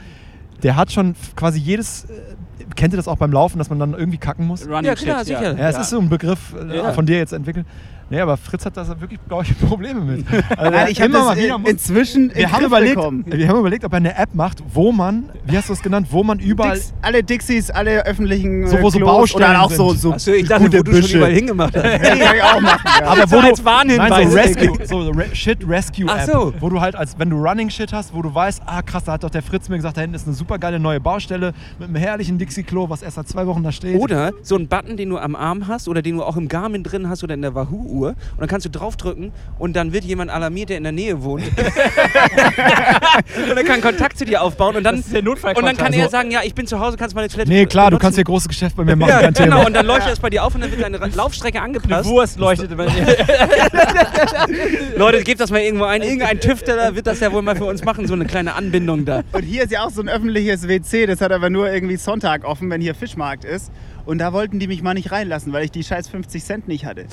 der hat schon quasi jedes. äh, Kennt ihr das auch beim Laufen, dass man dann irgendwie kacken muss? Running Ja, klar, Shit, sicher. Ja, es ist so ein Begriff äh, Ja. von dir jetzt entwickelt. Nee, aber Fritz hat da wirklich, glaube ich, Probleme mit. Also Nein, ich habe immer das mal wieder in- muss- inzwischen in wir haben, Griff überlegt, bekommen. wir haben überlegt, ob er eine App macht, wo man, wie hast du es genannt, wo man überall. Dix, alle Dixies, alle öffentlichen So, wo äh, so Klos Baustellen oder auch so, sind. so Achso, ich dachte, gute wo du schon Büsche. überall hingemacht hast. Hätte ich eigentlich auch machen können. Aber So wo du, als Warnhinweis nein, so. Rescue, so Re Shit Rescue Ach App, so. wo du halt als wenn du Running Shit hast, wo du weißt, ah krass, da hat doch der Fritz mir gesagt, da hinten ist eine super geile neue Baustelle mit einem herrlichen Dixie Klo, was erst seit zwei Wochen da steht. Oder so ein Button, den du am Arm hast oder den du auch im Garmin drin hast oder in der Wahoo-Uhr. Und dann kannst du draufdrücken und dann wird jemand alarmiert, der in der Nähe wohnt. und dann kann Kontakt zu dir aufbauen und dann, Das ist der Notfallkontakt. und dann kann er Also- sagen, ja, ich bin zu Hause, kannst meine Toilette Nee, klar, du kannst hier benutzen. großes Geschäft bei mir machen, ja, kein genau, Thema. und dann leuchtet es bei dir auf und dann wird deine Laufstrecke Eine angepasst. Wurst leuchtet immer. Leute, gebt das mal irgendwo ein. Irgendein Tüfteler wird das ja wohl mal für uns machen, so eine kleine Anbindung da. Und hier ist ja auch so ein öffentliches WC, das hat aber nur irgendwie Sonntag offen, wenn hier Fischmarkt ist. Und da wollten die mich mal nicht reinlassen, weil ich die scheiß 50 Cent nicht hatte.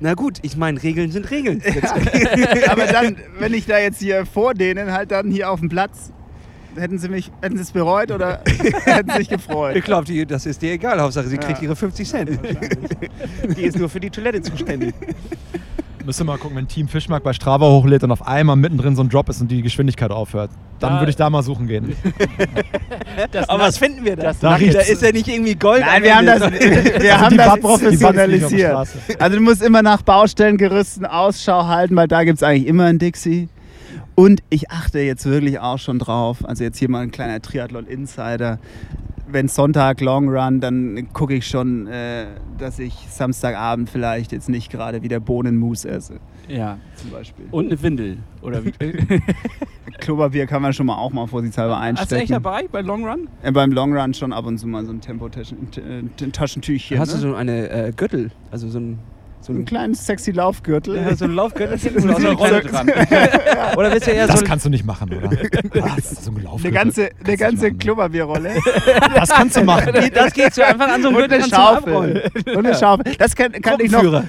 Na gut, ich meine, Regeln sind Regeln. aber dann, wenn ich da jetzt hier vor denen halt dann hier auf dem Platz, hätten sie mich, hätten sie es bereut oder hätten sie sich gefreut. Ich glaube, das ist dir egal. Hauptsache, sie kriegt Ja. ihre 50 Cent. Die ist nur für die Toilette zuständig. Müsste mal gucken, wenn Team Fischmarkt bei Strava hochlädt und auf einmal mittendrin so ein Drop ist und die Geschwindigkeit aufhört. Dann Da- würde ich da mal suchen gehen. Das Aber was finden wir da? das Da ist ja nicht irgendwie Gold. Nein, wir haben das, wir haben die das professionalisiert. Also du musst immer nach Baustellengerüsten Ausschau halten, weil da gibt es eigentlich immer einen Dixie. Und ich achte jetzt wirklich auch schon drauf, also jetzt hier mal ein kleiner Triathlon-Insider. Wenn Sonntag Long Run, dann gucke ich schon, äh, dass ich Samstagabend vielleicht jetzt nicht gerade wieder Bohnenmus esse. Ja, zum Beispiel. Und eine Windel, oder wie? Klopapier kann man schon mal auch mal vorsichtshalber einstecken. Hast du echt dabei bei Long Run? Äh, beim Long Run schon ab und zu mal so ein Tempo-Taschentüchchen. Hast ne? du so eine äh, Gürtel? Also so ein. So ein kleines sexy Laufgürtel. Ja, so ein Laufgürtel hinten aus der Rolle dran. Oder willst du eher Das so kannst du nicht machen, oder? Was? So ein Eine Laufgürtel? ganze, eine Kannst du ganze. Klopapierrolle Das kannst du machen. Das geht so einfach an so Gürtel eine Schaufel. Und eine Schaufel. Das kann, kann ich noch.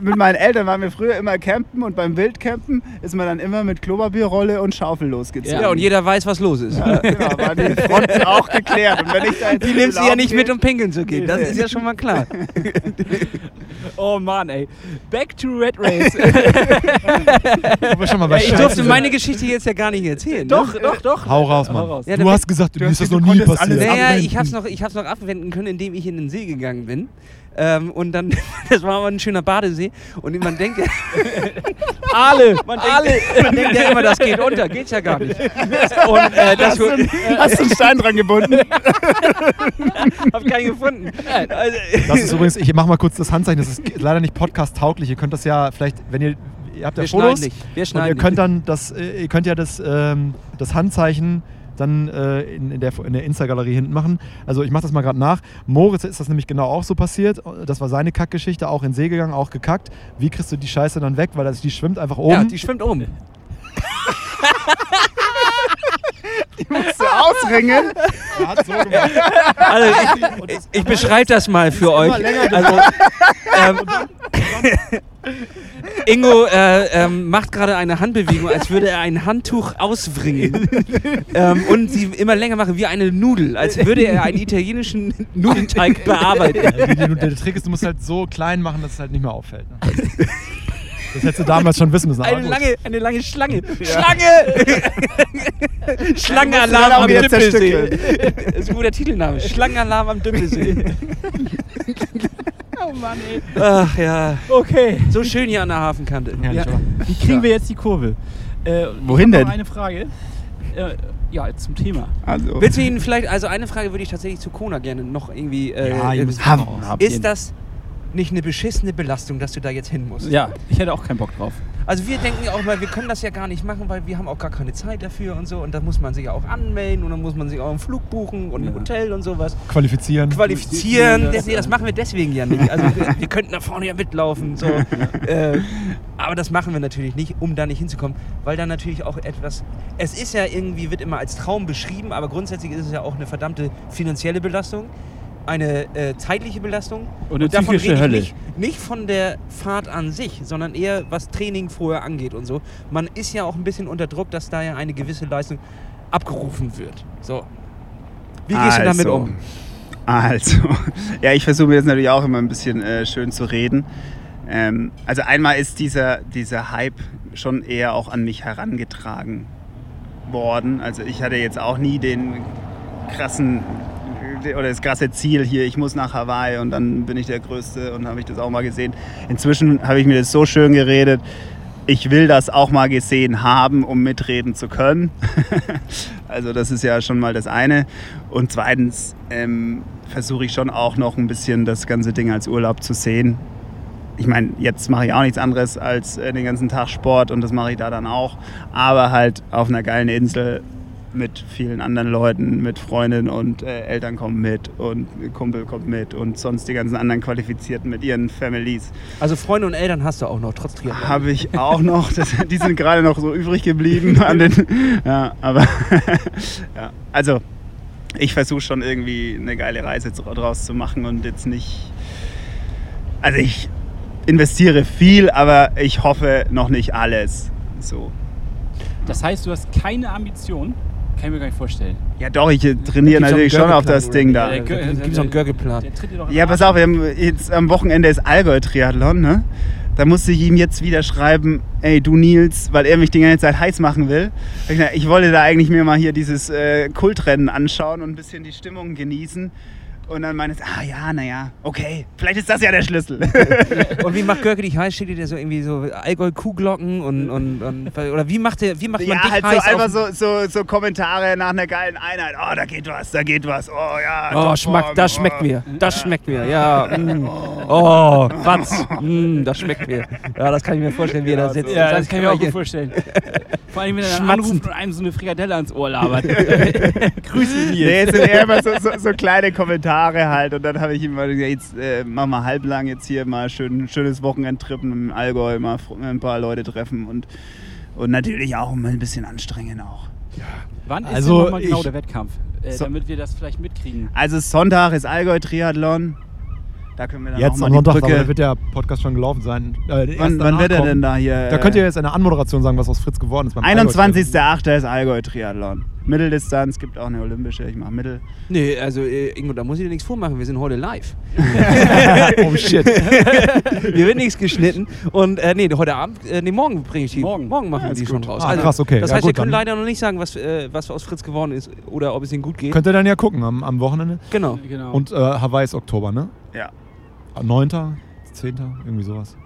Mit meinen Eltern waren wir früher immer campen und beim Wildcampen ist man dann immer mit Klopapierrolle und Schaufel losgezogen. Ja, und jeder weiß, was los ist. Ja, genau, waren die Fronten auch geklärt. Und wenn ich da Die nimmst du ja nicht mit, um pinkeln zu gehen. Das ist ja schon mal klar. Oh Mann, ey. Back to Red Race. Schon mal bei Ich Scheiße durfte meine Geschichte jetzt ja gar nicht erzählen. doch, ne? doch, doch. Hau raus, Hau Mann. raus. Ja, du hast gesagt, mir du ist das noch nie konntest alles passiert. Naja, abwenden. ich hab's, noch, ich hab's noch abwenden können, indem ich in den See gegangen bin. Ähm, und dann, das war aber ein schöner Badesee. Und man denkt ja, Alle, man denkt, man denkt ja immer, das geht unter. Geht ja gar nicht. Und äh, das Hast du einen Stein dran gebunden? hab ich keinen gefunden. Also, Das ist übrigens, ich mach mal kurz das Handzeichen, das ist leider nicht podcast-tauglich. Ihr könnt das ja vielleicht, wenn ihr, ihr habt ja wir Fotos schneiden nicht. Wir und schneiden ihr nicht. könnt dann das, äh, ihr könnt ja das, ähm, das Handzeichen dann äh, in, in der, in der Insta-Galerie hinten machen. Also ich mache das mal gerade nach. Moritz ist das nämlich genau auch so passiert. Das war seine Kackgeschichte, auch in See gegangen, auch gekackt. Wie kriegst du die Scheiße dann weg? Weil das, die schwimmt einfach oben. Ja, die schwimmt um. Musst du ausringen? Er hat so gemacht. Also ich, ich, beschreibe das mal für euch. Also, ähm, Ingo äh, ähm, macht gerade eine Handbewegung, als würde er ein Handtuch auswringen ähm, und sie immer länger machen wie eine Nudel, als würde er einen italienischen Nudelteig bearbeiten. Ja, die, die, der Trick ist, du musst halt so klein machen, dass es halt nicht mehr auffällt. Ne? Das hättest du damals schon wissen müssen. Eine lange, eine lange Schlange. Schlange! Schlangenalarm am zerstückeln. Das ist ein guter Titelname. Schlangenalarm am Düppelsee. Oh Mann, ey. Ach ja. Okay. So schön hier an der Hafenkante. Herrlich, Ja. oder? Wie kriegen wir jetzt die Kurve? Äh, Wohin denn? Noch eine Frage. Äh, ja, zum Thema. Also, Willst du ihn vielleicht, also eine Frage würde ich tatsächlich zu Kona gerne noch irgendwie. Äh, Ja, ihr äh, müsst haben- ist das nicht eine beschissene Belastung, dass du da jetzt hin musst? Ja, ich hätte auch keinen Bock drauf. Also wir denken ja auch mal, wir können das ja gar nicht machen, weil wir haben auch gar keine Zeit dafür und so. Und da muss man sich ja auch anmelden und dann muss man sich auch einen Flug buchen und ein Ja. Hotel und sowas. Qualifizieren. Qualifizieren. Das, Nee, das machen wir deswegen ja nicht. Also wir, wir könnten da vorne ja mitlaufen. So. äh, aber das machen wir natürlich nicht, um da nicht hinzukommen. Weil da natürlich auch etwas. Es ist ja irgendwie, wird immer als Traum beschrieben, aber grundsätzlich ist es ja auch eine verdammte finanzielle Belastung. Eine äh, zeitliche Belastung. Und eine davon rede ich Hölle. Nicht, nicht von der Fahrt an sich, sondern eher was Training vorher angeht und so. Man ist ja auch ein bisschen unter Druck, dass da ja eine gewisse Leistung abgerufen wird. So. Wie gehst du damit um? Also, ja, ich versuche mir jetzt natürlich auch immer ein bisschen äh, schön zu reden. Ähm, also einmal ist dieser, dieser Hype schon eher auch an mich herangetragen worden. Also ich hatte jetzt auch nie den krassen oder das krasse Ziel hier, ich muss nach Hawaii und dann bin ich der Größte und habe ich das auch mal gesehen. Inzwischen habe ich mir das so schön geredet, ich will das auch mal gesehen haben, um mitreden zu können. also das ist ja schon mal das eine. Und zweitens ähm, versuche ich schon auch noch ein bisschen das ganze Ding als Urlaub zu sehen. Ich meine, jetzt mache ich auch nichts anderes als äh, den ganzen Tag Sport und das mache ich da dann auch. Aber halt auf einer geilen Insel mit vielen anderen Leuten, mit Freundinnen und äh, Eltern kommen mit und Kumpel kommt mit und sonst die ganzen anderen Qualifizierten mit ihren Families. Also Freunde und Eltern hast du auch noch, trotz Triathlon. Habe ich auch noch. Das, die sind gerade noch so übrig geblieben an den. Ja, aber. ja, also, ich versuche schon irgendwie eine geile Reise dra- draus zu machen und jetzt nicht. Also, ich investiere viel, aber ich hoffe noch nicht alles. So. Das heißt, du hast keine Ambition? Kann ich mir gar nicht vorstellen. Ja, doch, ich äh, trainiere natürlich schon auf das Ding da. Der Gö- Gibt's auch einen in Ja, pass auf, wir haben jetzt am Wochenende ist Allgäu-Triathlon, ne? Da musste ich ihm jetzt wieder schreiben, ey du Nils, weil er mich die ganze Zeit heiß machen will. Ich wollte da eigentlich mir mal hier dieses äh, Kultrennen anschauen und ein bisschen die Stimmung genießen. Und dann meinte ah ja, naja, okay, vielleicht ist das ja der Schlüssel. und wie macht Görke dich heiß? Schickt ihr dir so irgendwie so Allgäu-Kuhglocken und, und, und, oder wie macht, der, wie macht man ja, dich halt heiß? so einfach so, so, so Kommentare nach einer geilen Einheit. Oh, da geht was, da geht was. Oh ja. Oh, schmack, das oh. schmeckt mir. Das schmeckt mir, ja. Mm. Oh, was? Mm, das schmeckt mir. Ja, das kann ich mir vorstellen, wie er da sitzt. Ja, das kann ich mir auch gut vorstellen. Vor allem, wenn er dann anruft und einem so eine Frikadelle ans Ohr labert. Grüße Nils. Nee, es sind eher immer so, so, so, kleine Kommentare halt. Und dann habe ich immer gesagt, jetzt äh, machen wir halblang jetzt hier mal schön, schönes Wochenendtrippen im Allgäu, mal ein paar Leute treffen und, und natürlich auch mal ein bisschen anstrengen auch. Ja. Wann ist also denn nochmal genau der Wettkampf? Äh, so damit wir das vielleicht mitkriegen. Also Sonntag ist Allgäu-Triathlon. Da können wir dann jetzt auch mal am Sonntag, aber wird der Podcast schon gelaufen sein. Äh, wann, wann wird er denn da hier? Da könnt ihr jetzt eine Anmoderation sagen, was aus Fritz geworden ist. 21.08. ist Allgäu-Triathlon. Mitteldistanz, gibt auch eine olympische, ich mache Mittel. Nee, also äh, Ingo, da muss ich dir nichts vormachen, wir sind heute live. oh shit. Hier wird nichts geschnitten. Und äh, nee, heute Abend, äh, nee, morgen bringe ich die. Morgen, morgen machen ja, wir die gut. schon raus. Ah, also, krass, okay. Das ja, heißt, gut, wir können leider noch nicht sagen, was, äh, was aus Fritz geworden ist oder ob es ihm gut geht. Könnt ihr dann ja gucken am, am Wochenende. Genau. genau. Und äh, Hawaii ist Oktober, ne? Ja. 9., 10., irgendwie sowas.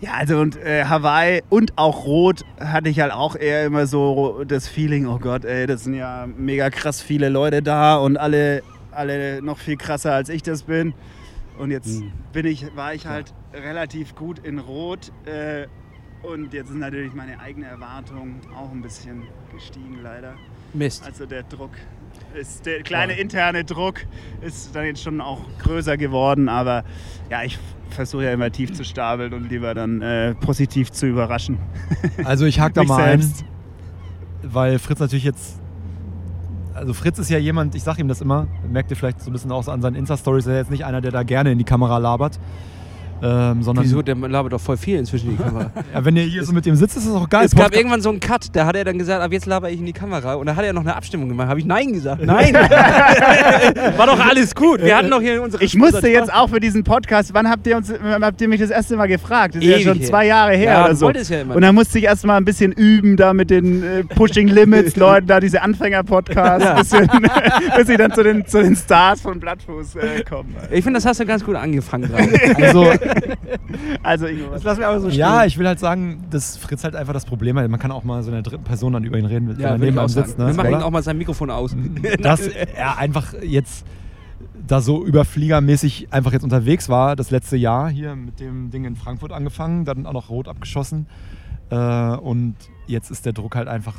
Ja, also und äh, Hawaii und auch Rot hatte ich halt auch eher immer so das Feeling, oh Gott, ey, das sind ja mega krass viele Leute da und alle, alle noch viel krasser als ich das bin. Und jetzt mhm. bin ich, war ich halt ja. relativ gut in Rot. Äh, und jetzt ist natürlich meine eigene Erwartung auch ein bisschen gestiegen, leider. Mist. Also der Druck ist der kleine interne Druck ist dann jetzt schon auch größer geworden, aber ja, ich versuche ja immer tief zu stapeln und lieber dann äh, positiv zu überraschen. Also ich hake da mal selbst. ein, weil Fritz natürlich jetzt also Fritz ist ja jemand, ich sage ihm das immer, merkt ihr vielleicht so ein bisschen auch so an seinen Insta-Stories, er ist jetzt nicht einer, der da gerne in die Kamera labert. Ähm, sondern Wieso? Der labert doch voll viel inzwischen in die Kamera. ja, wenn ihr hier so mit dem sitzt, ist das auch geil. Es gab irgendwann so einen Cut, da hat er dann gesagt, ab jetzt laber ich in die Kamera. Und da hat er noch eine Abstimmung gemacht. Habe ich Nein gesagt? Nein! War doch alles gut. Wir hatten doch hier unsere Ich musste jetzt auch für diesen Podcast, wann habt ihr, uns, habt ihr mich das erste Mal gefragt? Das ist Ewig ja schon zwei Jahre her ja, oder so. Ja immer. Und dann musste ich erst mal ein bisschen üben, da mit den äh, Pushing Limits Leuten, da diese Anfänger-Podcasts, ja. bis ich dann zu den, zu den Stars von Blattfuß äh, komme. Ich finde, das hast du ganz gut angefangen. also, also Ingo, das lassen wir aber so stehen. Ja, ich will halt sagen, dass Fritz halt einfach das Problem hat. Man kann auch mal so einer dritten Person dann über ihn reden, wenn ja, er neben einem sitzt. Ne? Wir machen ihn auch mal sein Mikrofon aus. Dass er einfach jetzt da so überfliegermäßig einfach jetzt unterwegs war, das letzte Jahr hier mit dem Ding in Frankfurt angefangen, dann auch noch rot abgeschossen. Äh, und jetzt ist der Druck halt einfach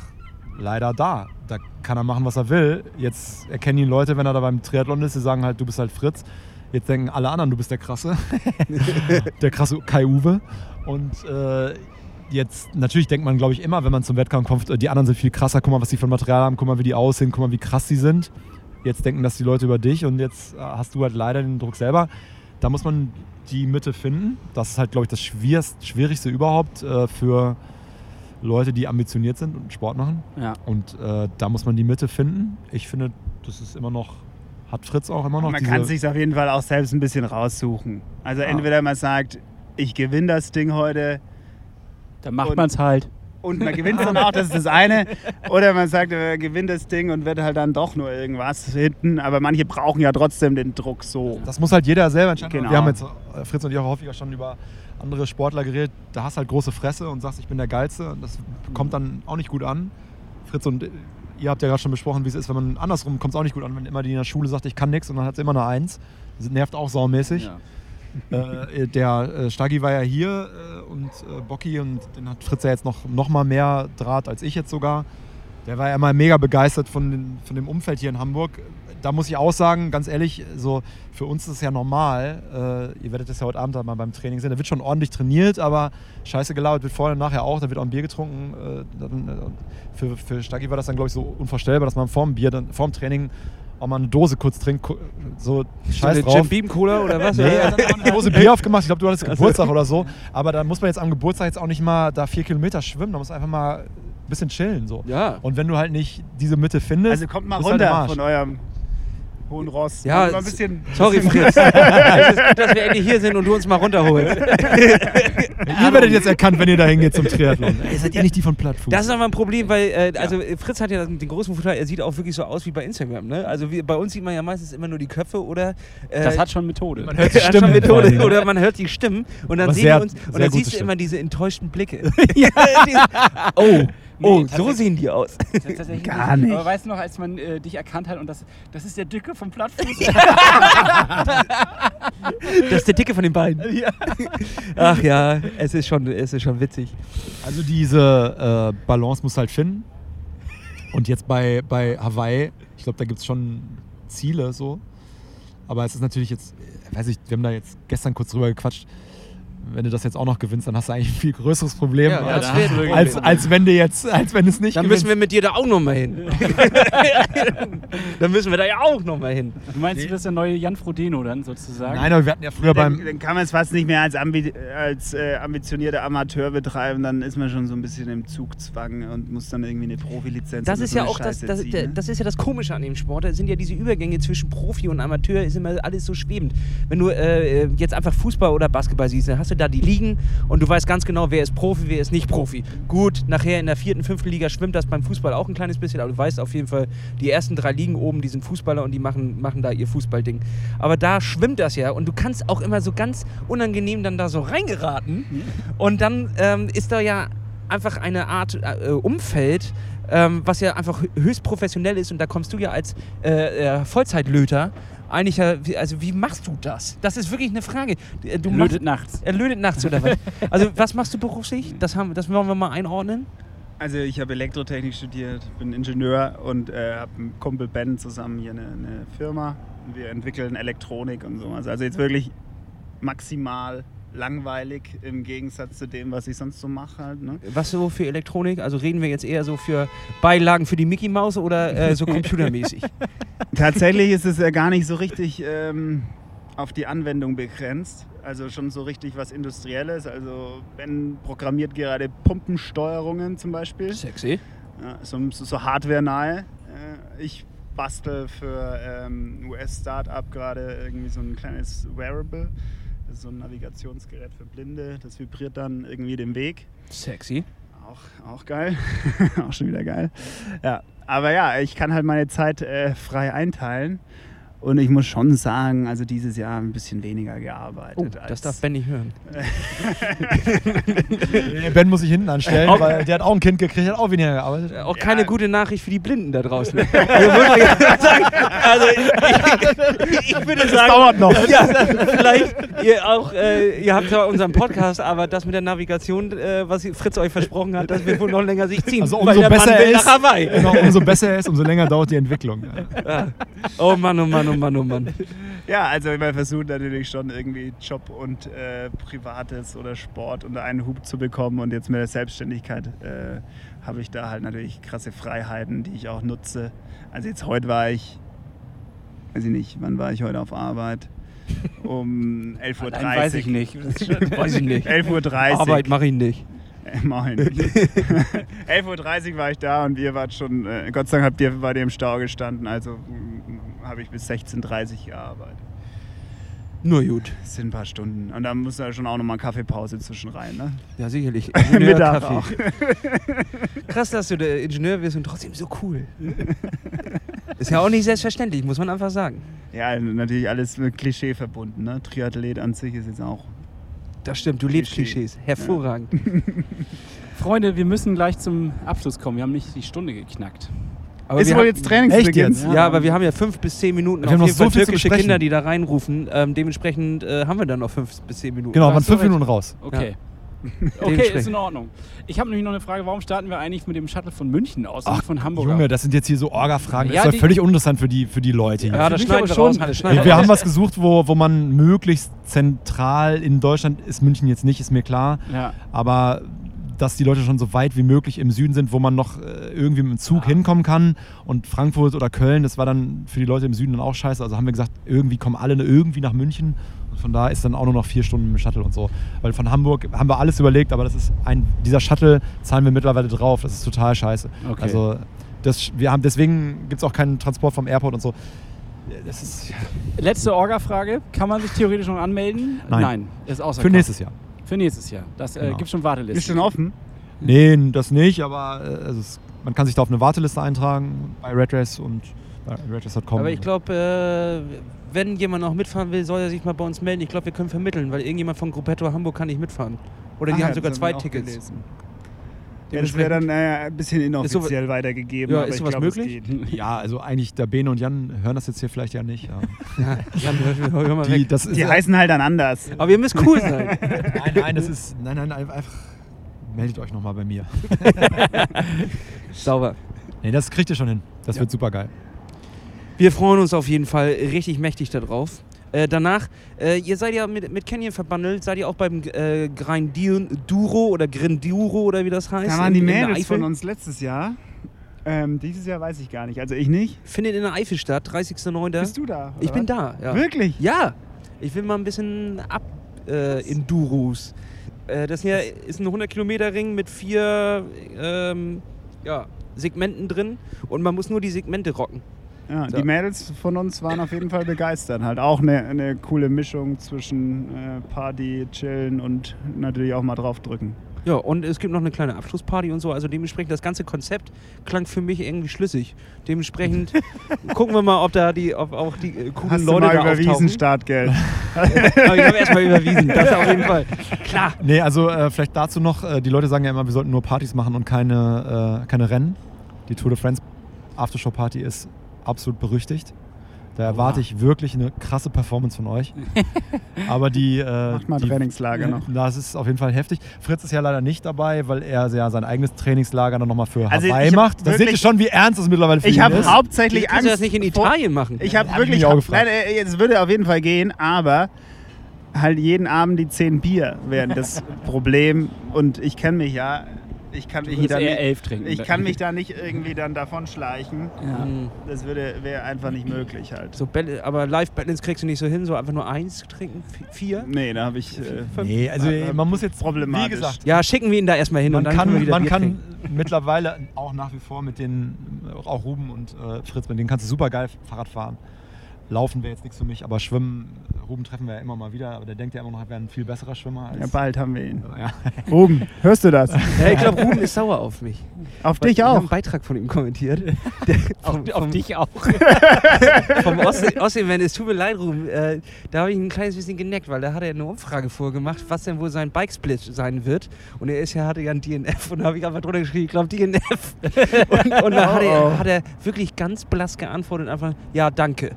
leider da. Da kann er machen, was er will. Jetzt erkennen ihn Leute, wenn er da beim Triathlon ist, sie sagen halt, du bist halt Fritz. Jetzt denken alle anderen, du bist der Krasse. der krasse Kai Uwe. Und äh, jetzt, natürlich denkt man, glaube ich, immer, wenn man zum Wettkampf kommt, äh, die anderen sind viel krasser. Guck mal, was die für ein Material haben. Guck mal, wie die aussehen. Guck mal, wie krass die sind. Jetzt denken das die Leute über dich. Und jetzt äh, hast du halt leider den Druck selber. Da muss man die Mitte finden. Das ist halt, glaube ich, das Schwierigste überhaupt äh, für Leute, die ambitioniert sind und Sport machen. Ja. Und äh, da muss man die Mitte finden. Ich finde, das ist immer noch hat Fritz auch immer noch. Man kann sich auf jeden Fall auch selbst ein bisschen raussuchen. Also ah. entweder man sagt, ich gewinne das Ding heute. Dann macht man es halt. Und man gewinnt dann auch, das ist das eine. Oder man sagt, man gewinnt das Ding und wird halt dann doch nur irgendwas hinten. Aber manche brauchen ja trotzdem den Druck so. Das muss halt jeder selber entscheiden. Genau. Wir haben jetzt, äh, Fritz und ich auch häufiger schon über andere Sportler geredet. Da hast halt große Fresse und sagst, ich bin der Geilste. Und das kommt dann auch nicht gut an. Fritz und ihr habt ja gerade schon besprochen, wie es ist, wenn man andersrum kommt es auch nicht gut an, wenn immer die in der Schule sagt, ich kann nichts und dann hat es immer eine Eins. Das nervt auch saumäßig. Ja. äh, der äh, Stagi war ja hier äh, und äh, Bocki und den hat Fritz ja jetzt noch, noch mal mehr Draht als ich jetzt sogar. Der war ja immer mega begeistert von, den, von dem Umfeld hier in Hamburg da muss ich auch sagen, ganz ehrlich, so für uns ist es ja normal. Äh, ihr werdet das ja heute Abend mal beim Training sehen. Da wird schon ordentlich trainiert, aber scheiße gelabert wird vorher und nachher auch. Da wird auch ein Bier getrunken. Äh, dann, äh, für, für Stagi war das dann, glaube ich, so unvorstellbar, dass man vorm Bier, dann, vorm Training auch mal eine Dose kurz trinkt. So scheiß drauf. Jim Beam Cola oder was? Nee, er hat dann eine Dose Bier aufgemacht. Ich glaube, du hattest Geburtstag oder so. Aber da muss man jetzt am Geburtstag jetzt auch nicht mal da vier Kilometer schwimmen. Da muss man einfach mal ein bisschen chillen. So. Ja. Und wenn du halt nicht diese Mitte findest. Also kommt mal runter halt von eurem Hohen Ross. Ja, Mal ein bisschen, sorry Fritz. es ist gut, dass wir endlich hier sind und du uns mal runterholst. ihr werdet jetzt erkannt, wenn ihr da hingeht zum Triathlon. Ey, seid ihr nicht die von Plattfuß? Das ist aber ein Problem, weil äh, also Fritz hat ja den großen Vorteil, er sieht auch wirklich so aus wie bei Instagram. Ne? Also wie, bei uns sieht man ja meistens immer nur die Köpfe oder äh, Das hat schon Methode. Man hört die hat schon Stimmen Methode allem. oder man hört die Stimmen und dann Aber sehen sehr- wir uns und dann siehst du immer diese enttäuschten Blicke. Diese- oh, oh, so sehen die aus. Tatsächlich Gar nicht. Aber weißt du noch, als man äh, dich erkannt hat und das, das ist der Dicke vom Plattfuß? Das ist der Dicke von den beiden. Ach ja, es ist schon, es ist schon witzig. Also diese äh, Balance muss halt finden. Und jetzt bei, bei Hawaii, ich glaube, da gibt es schon Ziele so. Aber es ist natürlich jetzt, äh, weiß ich, wir haben da jetzt gestern kurz drüber gequatscht. Wenn du das jetzt auch noch gewinnst, dann hast du eigentlich ein viel größeres Problem, Ja, als, Problem. als, als wenn du jetzt, als wenn es nicht Dann gewinnst. müssen wir mit dir da auch noch mal hin. dann müssen wir da ja auch noch mal hin. Du meinst, du bist der neue Jan Frodeno dann sozusagen? Nein, aber wir hatten ja früher dann, beim. dann kann man es fast nicht mehr als, ambi als äh, ambitionierter Amateur betreiben, dann ist man schon so ein bisschen im Zugzwang und muss dann irgendwie eine Profilizenz Das ist so ja auch das, das, ziehen, ne? das ist ja das Komische an dem Sport. Da sind ja diese Übergänge zwischen Profi und Amateur, ist immer alles so schwebend. Wenn du äh, jetzt einfach Fußball oder Basketball siehst, dann hast du da die Ligen und du weißt ganz genau, wer ist Profi, wer ist nicht Profi. Gut, nachher in der vierten, fünften Liga schwimmt das beim Fußball auch ein kleines bisschen, aber du weißt auf jeden Fall, die ersten drei Ligen oben, die sind Fußballer und die machen, machen da ihr Fußballding. Aber da schwimmt das ja und du kannst auch immer so ganz unangenehm dann da so reingeraten und dann ähm, ist da ja einfach eine Art äh, Umfeld, ähm, was ja einfach hö- höchst professionell ist und da kommst du ja als äh, äh, Vollzeitlöter eigentlich wie- also wie machst du das? Das ist wirklich eine Frage. Äh, Du Lötet machst, nachts. er lötet nachts oder was? Also was machst du beruflich? Das, haben, das wollen wir mal einordnen. Also ich habe Elektrotechnik studiert, bin Ingenieur und äh, habe mit Kumpel Ben zusammen hier eine, eine Firma. Wir entwickeln Elektronik und sowas. Also jetzt wirklich maximal langweilig im Gegensatz zu dem, was ich sonst so mache halt. Ne? Was so für Elektronik? Also reden wir jetzt eher so für Beilagen für die Mickey Maus oder äh, so computermäßig? Tatsächlich ist es ja gar nicht so richtig ähm, auf die Anwendung begrenzt. Also schon so richtig was Industrielles. Also Ben programmiert gerade Pumpensteuerungen zum Beispiel. Sexy. Ja, so, so, hardware-nahe. Äh, ich bastel für ähm, US-Startup gerade irgendwie so ein kleines Wearable. Das ist so ein Navigationsgerät für Blinde. Das vibriert dann irgendwie den Weg. Sexy. Auch, auch geil. auch schon wieder geil. Ja, aber ja, ich kann halt meine Zeit äh, frei einteilen. Und ich muss schon sagen, also dieses Jahr ein bisschen weniger gearbeitet. Oh, das darf Ben nicht hören. Ben muss sich hinten anstellen, weil der hat auch ein Kind gekriegt, hat auch weniger gearbeitet. Auch Ja. keine gute Nachricht für die Blinden da draußen. Sagen, also ich, ich würde sagen, dauert noch. Ja, vielleicht ihr auch, äh, ihr habt ja unseren Podcast, aber das mit der Navigation, äh, was Fritz euch versprochen hat, das wird wohl noch länger sich ziehen. Also weil umso der besser er ist, nach Hawaii. genau, umso besser er ist, umso länger dauert die Entwicklung. Ja. Oh Mann, oh Mann, oh Mann, oh Mann. Ja, also man versucht natürlich schon irgendwie Job und äh, Privates oder Sport unter einen Hub zu bekommen. Und jetzt mit der Selbstständigkeit äh, habe ich da halt natürlich krasse Freiheiten, die ich auch nutze. Also jetzt heute war ich, weiß ich nicht, wann war ich heute auf Arbeit? Um 11.30 Uhr. Nein, weiß ich nicht. Weiß ich nicht. 11.30 Uhr. Arbeit mache ich nicht. Äh, mach ich nicht. 11.30 Uhr war ich da und ihr wart schon, äh, Gott sei Dank habt ihr, ihr im Stau gestanden, also mm, habe ich bis 16.30 Uhr gearbeitet. Nur gut. Das sind ein paar Stunden. Und dann muss da schon auch nochmal Kaffeepause zwischen rein, ne? Ja, sicherlich. Mittag Kaffee. auch. Krass, dass du der Ingenieur wirst und trotzdem so cool. Ist ja auch nicht selbstverständlich, muss man einfach sagen. Ja, natürlich alles mit Klischee verbunden, ne? Triathlet an sich ist jetzt auch. Das stimmt, du lebst Klischee. Klischees. Hervorragend. Freunde, wir müssen gleich zum Abschluss kommen. Wir haben nicht die Stunde geknackt. Aber ist wohl haben- jetzt Trainingsbeginn? Echt jetzt? Ja, aber wir haben ja fünf bis zehn Minuten. Wir haben Auf noch jeden so Fall türkische. Kinder, die da reinrufen. Ähm, dementsprechend äh, haben wir dann noch fünf bis zehn Minuten. Genau, waren fünf. Minuten raus. Okay. Okay, Dementsprechend. ist in Ordnung. Ich habe nämlich noch eine Frage, warum starten wir eigentlich mit dem Shuttle von München aus und Ach, nicht von Hamburg? Junge, das sind jetzt hier so Orga-Fragen. Ja, das ist doch völlig uninteressant für die, für die Leute hier. Ja, das Für mich schneiden wir schon. raus. Wir, wir haben was gesucht, wo, wo man möglichst zentral in Deutschland ist München jetzt nicht, ist mir klar. Ja. Aber dass die Leute schon so weit wie möglich im Süden sind, wo man noch äh, irgendwie mit dem Zug hinkommen kann. Und Frankfurt oder Köln, das war dann für die Leute im Süden dann auch scheiße. Also haben wir gesagt, irgendwie kommen alle irgendwie nach München. Und von da ist dann auch nur noch vier Stunden mit dem Shuttle und so. Weil von Hamburg haben wir alles überlegt, aber das ist ein, dieser Shuttle zahlen wir mittlerweile drauf. Das ist total scheiße. Okay. Also das, wir haben, deswegen gibt es auch keinen Transport vom Airport und so. Ist Letzte Orga-Frage. Kann man sich theoretisch noch anmelden? Nein. ist außer für nächstes Jahr. Für nächstes Jahr. Das äh, Genau. gibt schon Wartelisten. Ist schon offen? Nee, das nicht, aber äh, also es, man kann sich da auf eine Warteliste eintragen bei Red Race und bei redrace.com. Aber ich glaube, äh, wenn jemand noch mitfahren will, soll er sich mal bei uns melden. Ich glaube, wir können vermitteln, weil irgendjemand von Gruppetto Hamburg kann nicht mitfahren. Oder die Ah, haben ja, sogar zwei Tickets. gelesen. Ja, das wäre dann äh, ein bisschen inoffiziell weitergegeben, Ja, aber ist ich sowas glaube, es möglich? geht. Ja, also eigentlich der Bene und Jan hören das jetzt hier vielleicht ja nicht. Ja. Ja, Jan, hör, hör mal Die, weg. das ist, Die heißen halt dann anders. Aber ihr müsst cool sein. nein, nein, das ist. Nein, nein, einfach. Meldet euch nochmal bei mir. Sauber. Nee, das kriegt ihr schon hin. Das Ja. wird super geil. Wir freuen uns auf jeden Fall richtig mächtig darauf. Äh, danach, äh, ihr seid ja mit, mit Canyon verbandelt, seid ihr auch beim äh, Grinduro oder Grinduro oder wie das heißt? Da waren die in, in Mädels von uns letztes Jahr. Ähm, dieses Jahr weiß ich gar nicht. Also ich nicht. Findet in der Eifel statt, 30.09. Bist du da? Ich oder bin was? da, ja. Wirklich? Ja, ich will mal ein bisschen ab äh, Enduros. Äh, das hier ist ein 100 Kilometer Ring mit vier ähm, ja, Segmenten drin und man muss nur die Segmente rocken. Ja, So. die Mädels von uns waren auf jeden Fall begeistert. Halt auch eine, eine coole Mischung zwischen äh, Party, Chillen und natürlich auch mal draufdrücken. Ja, und es gibt noch eine kleine Abschlussparty und so. Also dementsprechend, das ganze Konzept klang für mich irgendwie schlüssig. Dementsprechend gucken wir mal, ob da die, ob auch die äh, coolen Hast Leute du mal da überwiesen auftauchen. Startgeld? Aber ich habe erstmal überwiesen, das auf jeden Fall. Klar. Nee, also äh, vielleicht dazu noch, äh, die Leute sagen ja immer, wir sollten nur Partys machen und keine, äh, keine Rennen. Die Tour de France Aftershow Party ist absolut berüchtigt. Da erwarte ich wirklich eine krasse Performance von euch. Aber die. Äh, Macht mal die, Trainingslager noch. Das ist auf jeden Fall heftig. Fritz ist ja leider nicht dabei, weil er ja sein eigenes Trainingslager dann nochmal für Also Hawaii ich hab macht. Da seht ihr schon, wie ernst es mittlerweile für Ich ihn habe ist. hauptsächlich Kannst du Angst. das nicht in Italien machen? Ich habe Hab ich wirklich. mich auch Nein, gefragt. äh, es würde auf jeden Fall gehen, aber halt jeden Abend die 10 Bier wären das Problem. Und ich kenne mich ja. Ich kann, mich würdest da eher nicht, elf trinken. ich kann mich da nicht irgendwie dann davon schleichen. Ja. Hm. Das würde wäre einfach nicht möglich halt. So aber Live-Balance kriegst du nicht so hin, so einfach nur eins trinken? Vier? Nee, da habe ich. Äh, Nee, also Äh, man muss jetzt, problematisch. wie gesagt, Ja, schicken wir ihn da erstmal hin man und dann können wir kann, wieder man Bier kann trinken. mittlerweile auch nach wie vor mit den, auch Ruben und äh, Fritz, mit denen kannst du super geil Fahrrad fahren. Laufen wäre jetzt nichts für mich, aber Schwimmen, Ruben treffen wir ja immer mal wieder, aber der denkt ja immer noch, er wäre ein viel besserer Schwimmer ja, bald haben wir ihn. Ja. Ruben, hörst du das? Ja, ich glaube, Ruben ist sauer auf mich. Auf Weil dich Ich habe auch. einen Beitrag von ihm kommentiert. Der, vom, Auf dich auch. vom Ostsee- Ostseeman, es tut mir leid, Ruben. Äh, da habe ich ein kleines bisschen geneckt, weil da hat er eine Umfrage vorgemacht, was denn wohl sein Bikesplit sein wird. Und er ist ja, hatte ja ein DNF und da habe ich einfach drunter geschrieben, ich glaube DNF. Und, und da hat er, hat er wirklich ganz blass geantwortet, einfach, ja, danke.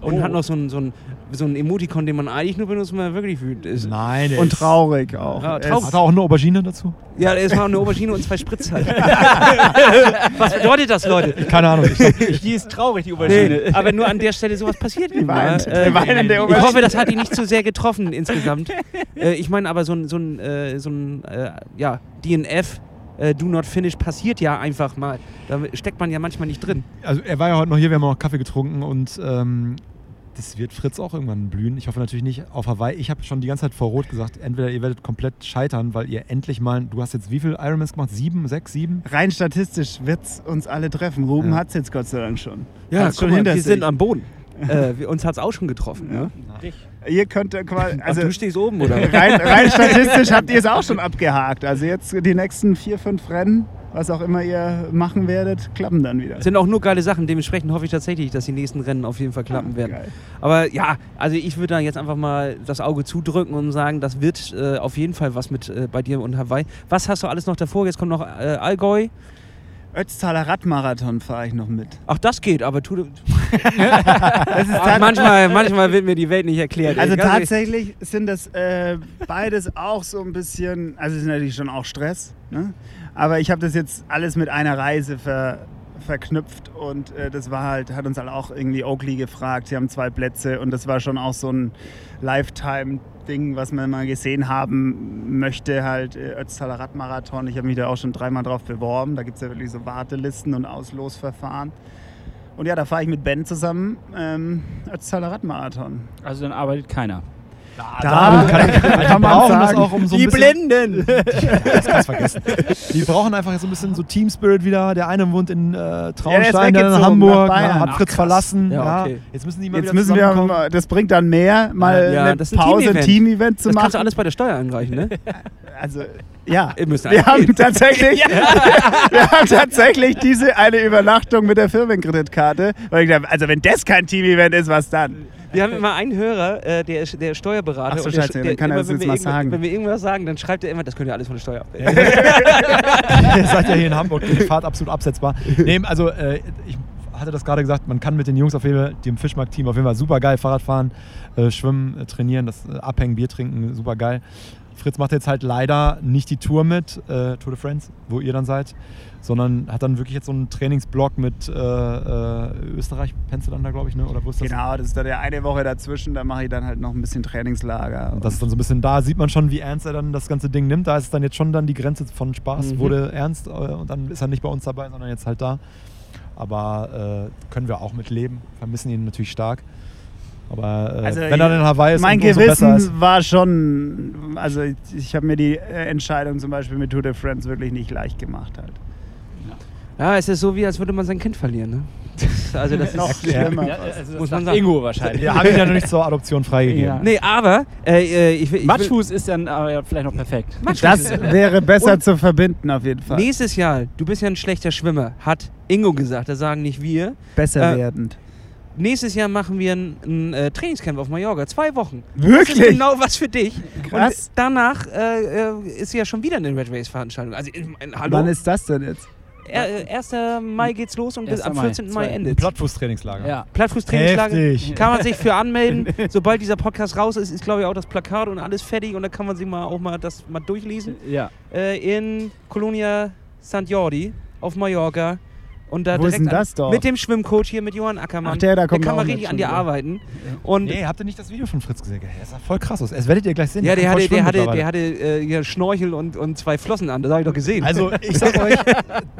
Und hat noch so ein, so, ein, so ein Emoticon, den man eigentlich nur benutzt, wenn man wirklich wütend ist. Nein, Und ist- traurig auch. Ja, traurig. Hat er auch eine Aubergine dazu? Ja, es war eine Aubergine und zwei Spritzer. was bedeutet das, Leute? Keine Ahnung. Ich glaub, Die ist traurig, die Aubergine. Nee, aber nur an der Stelle sowas passiert mal. weint. Der weinende ich hoffe, das hat ihn nicht zu sehr getroffen insgesamt. Äh, ich meine aber so ein, so ein, äh, so ein äh, ja, DNF, äh, Do Not Finish, passiert ja einfach mal. Da steckt man ja manchmal nicht drin. also er war ja heute noch hier, wir haben noch Kaffee getrunken und ähm, das wird Fritz auch irgendwann blühen. Ich hoffe natürlich nicht auf Hawaii. Ich habe schon die ganze Zeit vor Rot gesagt, entweder ihr werdet komplett scheitern, weil ihr endlich mal, du hast jetzt wie viel Ironmans gemacht? Sieben, sechs, sieben? Rein statistisch wird es uns alle treffen. Ruben Ja. hat es jetzt Gott sei Dank schon. Ja, guck mal, wir sind am Boden. äh, wir, uns hat es auch schon getroffen. Ja. Ne? Ihr könnt äh, quasi. Also, Also du stehst oben, oder? rein, rein statistisch habt ihr es auch schon abgehakt. Also jetzt die nächsten vier, fünf Rennen, was auch immer ihr machen werdet, klappen dann wieder. sind auch nur geile Sachen. Dementsprechend hoffe ich tatsächlich, dass die nächsten Rennen auf jeden Fall klappen werden. Geil. Aber ja, also ich würde da jetzt einfach mal das Auge zudrücken und sagen, das wird äh, auf jeden Fall was mit äh, bei dir und Hawaii. Was hast du alles noch davor? Jetzt kommt noch äh, Allgäu. Ötztaler Radmarathon fahre ich noch mit. Ach, das geht, aber tu, manchmal, manchmal wird mir die Welt nicht erklärt. also tatsächlich sind das äh, beides auch so ein bisschen, also es ist natürlich schon auch Stress, ne? aber ich habe das jetzt alles mit einer Reise ver, verknüpft und äh, das war halt, hat uns halt auch irgendwie Oakley gefragt, sie haben zwei Plätze und das war schon auch so ein Lifetime-Ding, was man mal gesehen haben möchte, halt äh, Ötztaler Radmarathon. Ich habe mich da auch schon dreimal drauf beworben, da gibt es ja wirklich so Wartelisten und Auslosverfahren. Und ja, da fahre ich mit Ben zusammen ähm, Ötztaler Radmarathon. Also dann arbeitet keiner. Da, kann, kann die man sagen. auch um so Die Blenden! das kannst vergessen. Die brauchen einfach so ein bisschen so Team Spirit wieder. Der eine wohnt in äh, Ja, Traunstein, der in Hamburg, nach Bayern. hat Ach, Fritz krass. verlassen. Ja, Ja, okay. Jetzt müssen die mal Jetzt wieder müssen wir, das bringt dann mehr, mal Ja, eine das ist ein Pause, ein Team-Event. Team-Event zu Das kannst du machen. alles bei der Steuer einreichen, ne? Also, ja. Wir haben tatsächlich, wir haben tatsächlich diese eine Übernachtung mit der Firmenkreditkarte. Also wenn das kein Team-Event ist, was dann? Wir haben immer einen Hörer, äh, der ist der ist Steuerberater. Ach so, der, Scheiße, der, dann kann er immer, das wenn jetzt wir mal irgendwas- sagen. Wenn wir irgendwas sagen, dann schreibt er immer, das könnt ihr alles von der Steuer ab. Ihr seid ja hier in Hamburg, die Fahrt absolut absetzbar. Nee, also äh, ich hatte das gerade gesagt, man kann mit den Jungs auf jeden Fall, die im Fischmarkt-Team auf jeden Fall super geil Fahrrad fahren, äh, schwimmen, äh, trainieren, das äh, Abhängen, Bier trinken, super geil. Fritz macht jetzt halt leider nicht die Tour mit, äh, Tour de France, wo ihr dann seid, sondern hat dann wirklich jetzt so einen Trainingsblock mit äh, äh, Österreich, pennst du dann da, glaube ich, ne? oder wo ist das? Genau, das ist dann ja eine Woche dazwischen, da mache ich dann halt noch ein bisschen Trainingslager. Und das ist dann so ein bisschen, da sieht man schon, wie ernst er dann das ganze Ding nimmt. Da ist es dann jetzt schon dann die Grenze von Spaß, Mhm. wurde ernst und dann ist er nicht bei uns dabei, sondern jetzt halt da. Aber äh, können wir auch mit leben, vermissen ihn natürlich stark. Aber äh, Also, wenn er in Hawaii ist, mein und besser ist. Gewissen war schon, also ich, ich habe mir die äh, Entscheidung zum Beispiel mit Tour de France wirklich nicht leicht gemacht halt. Ja, es ist so, wie als würde man sein Kind verlieren, ne? Also das Noch ist... schlimmer. Ja, also Muss man sagen. Ingo wahrscheinlich. Wir haben ihn ja noch nicht zur Adoption freigegeben. Ja. Nee, aber äh, äh, ich. Ich Matschfuß ist dann aber ja vielleicht noch perfekt. Das wäre besser zu verbinden auf jeden Fall. Nächstes Jahr, du bist ja ein schlechter Schwimmer, hat Ingo gesagt, das sagen nicht wir. Besser Äh, werdend. Nächstes Jahr machen wir ein, ein äh, Trainingscamp auf Mallorca, zwei Wochen. Das ist Wirklich? genau was für dich. Krass. Und danach äh, äh, ist ja schon wieder eine Red Race Veranstaltung. Also, hallo? Wann ist das denn jetzt? Er, äh, 1. Mai geht's los und bis 1. am Mai, 14. Mai zwei. endet. Plattfußtrainingslager. Ja. Plattfußtrainingslager. Heftig. Kann man sich für anmelden. Sobald dieser Podcast raus ist, ist glaube ich auch das Plakat und alles fertig und da kann man sich mal auch mal das mal durchlesen. Ja. Äh, in Colonia St. Jordi auf Mallorca. Und da Wo ist denn das dort? mit dem Schwimmcoach hier, mit Johann Ackermann. Ach, der, da kommt kann auch man richtig an dir arbeiten. Und Nee, habt ihr nicht das Video von Fritz gesehen? Er sah voll krass aus. Das werdet ihr gleich sehen. ja, der kann hatte, der hatte, der hatte äh, hier Schnorchel und, und zwei Flossen an, das habe ich doch gesehen. Also ich sag euch,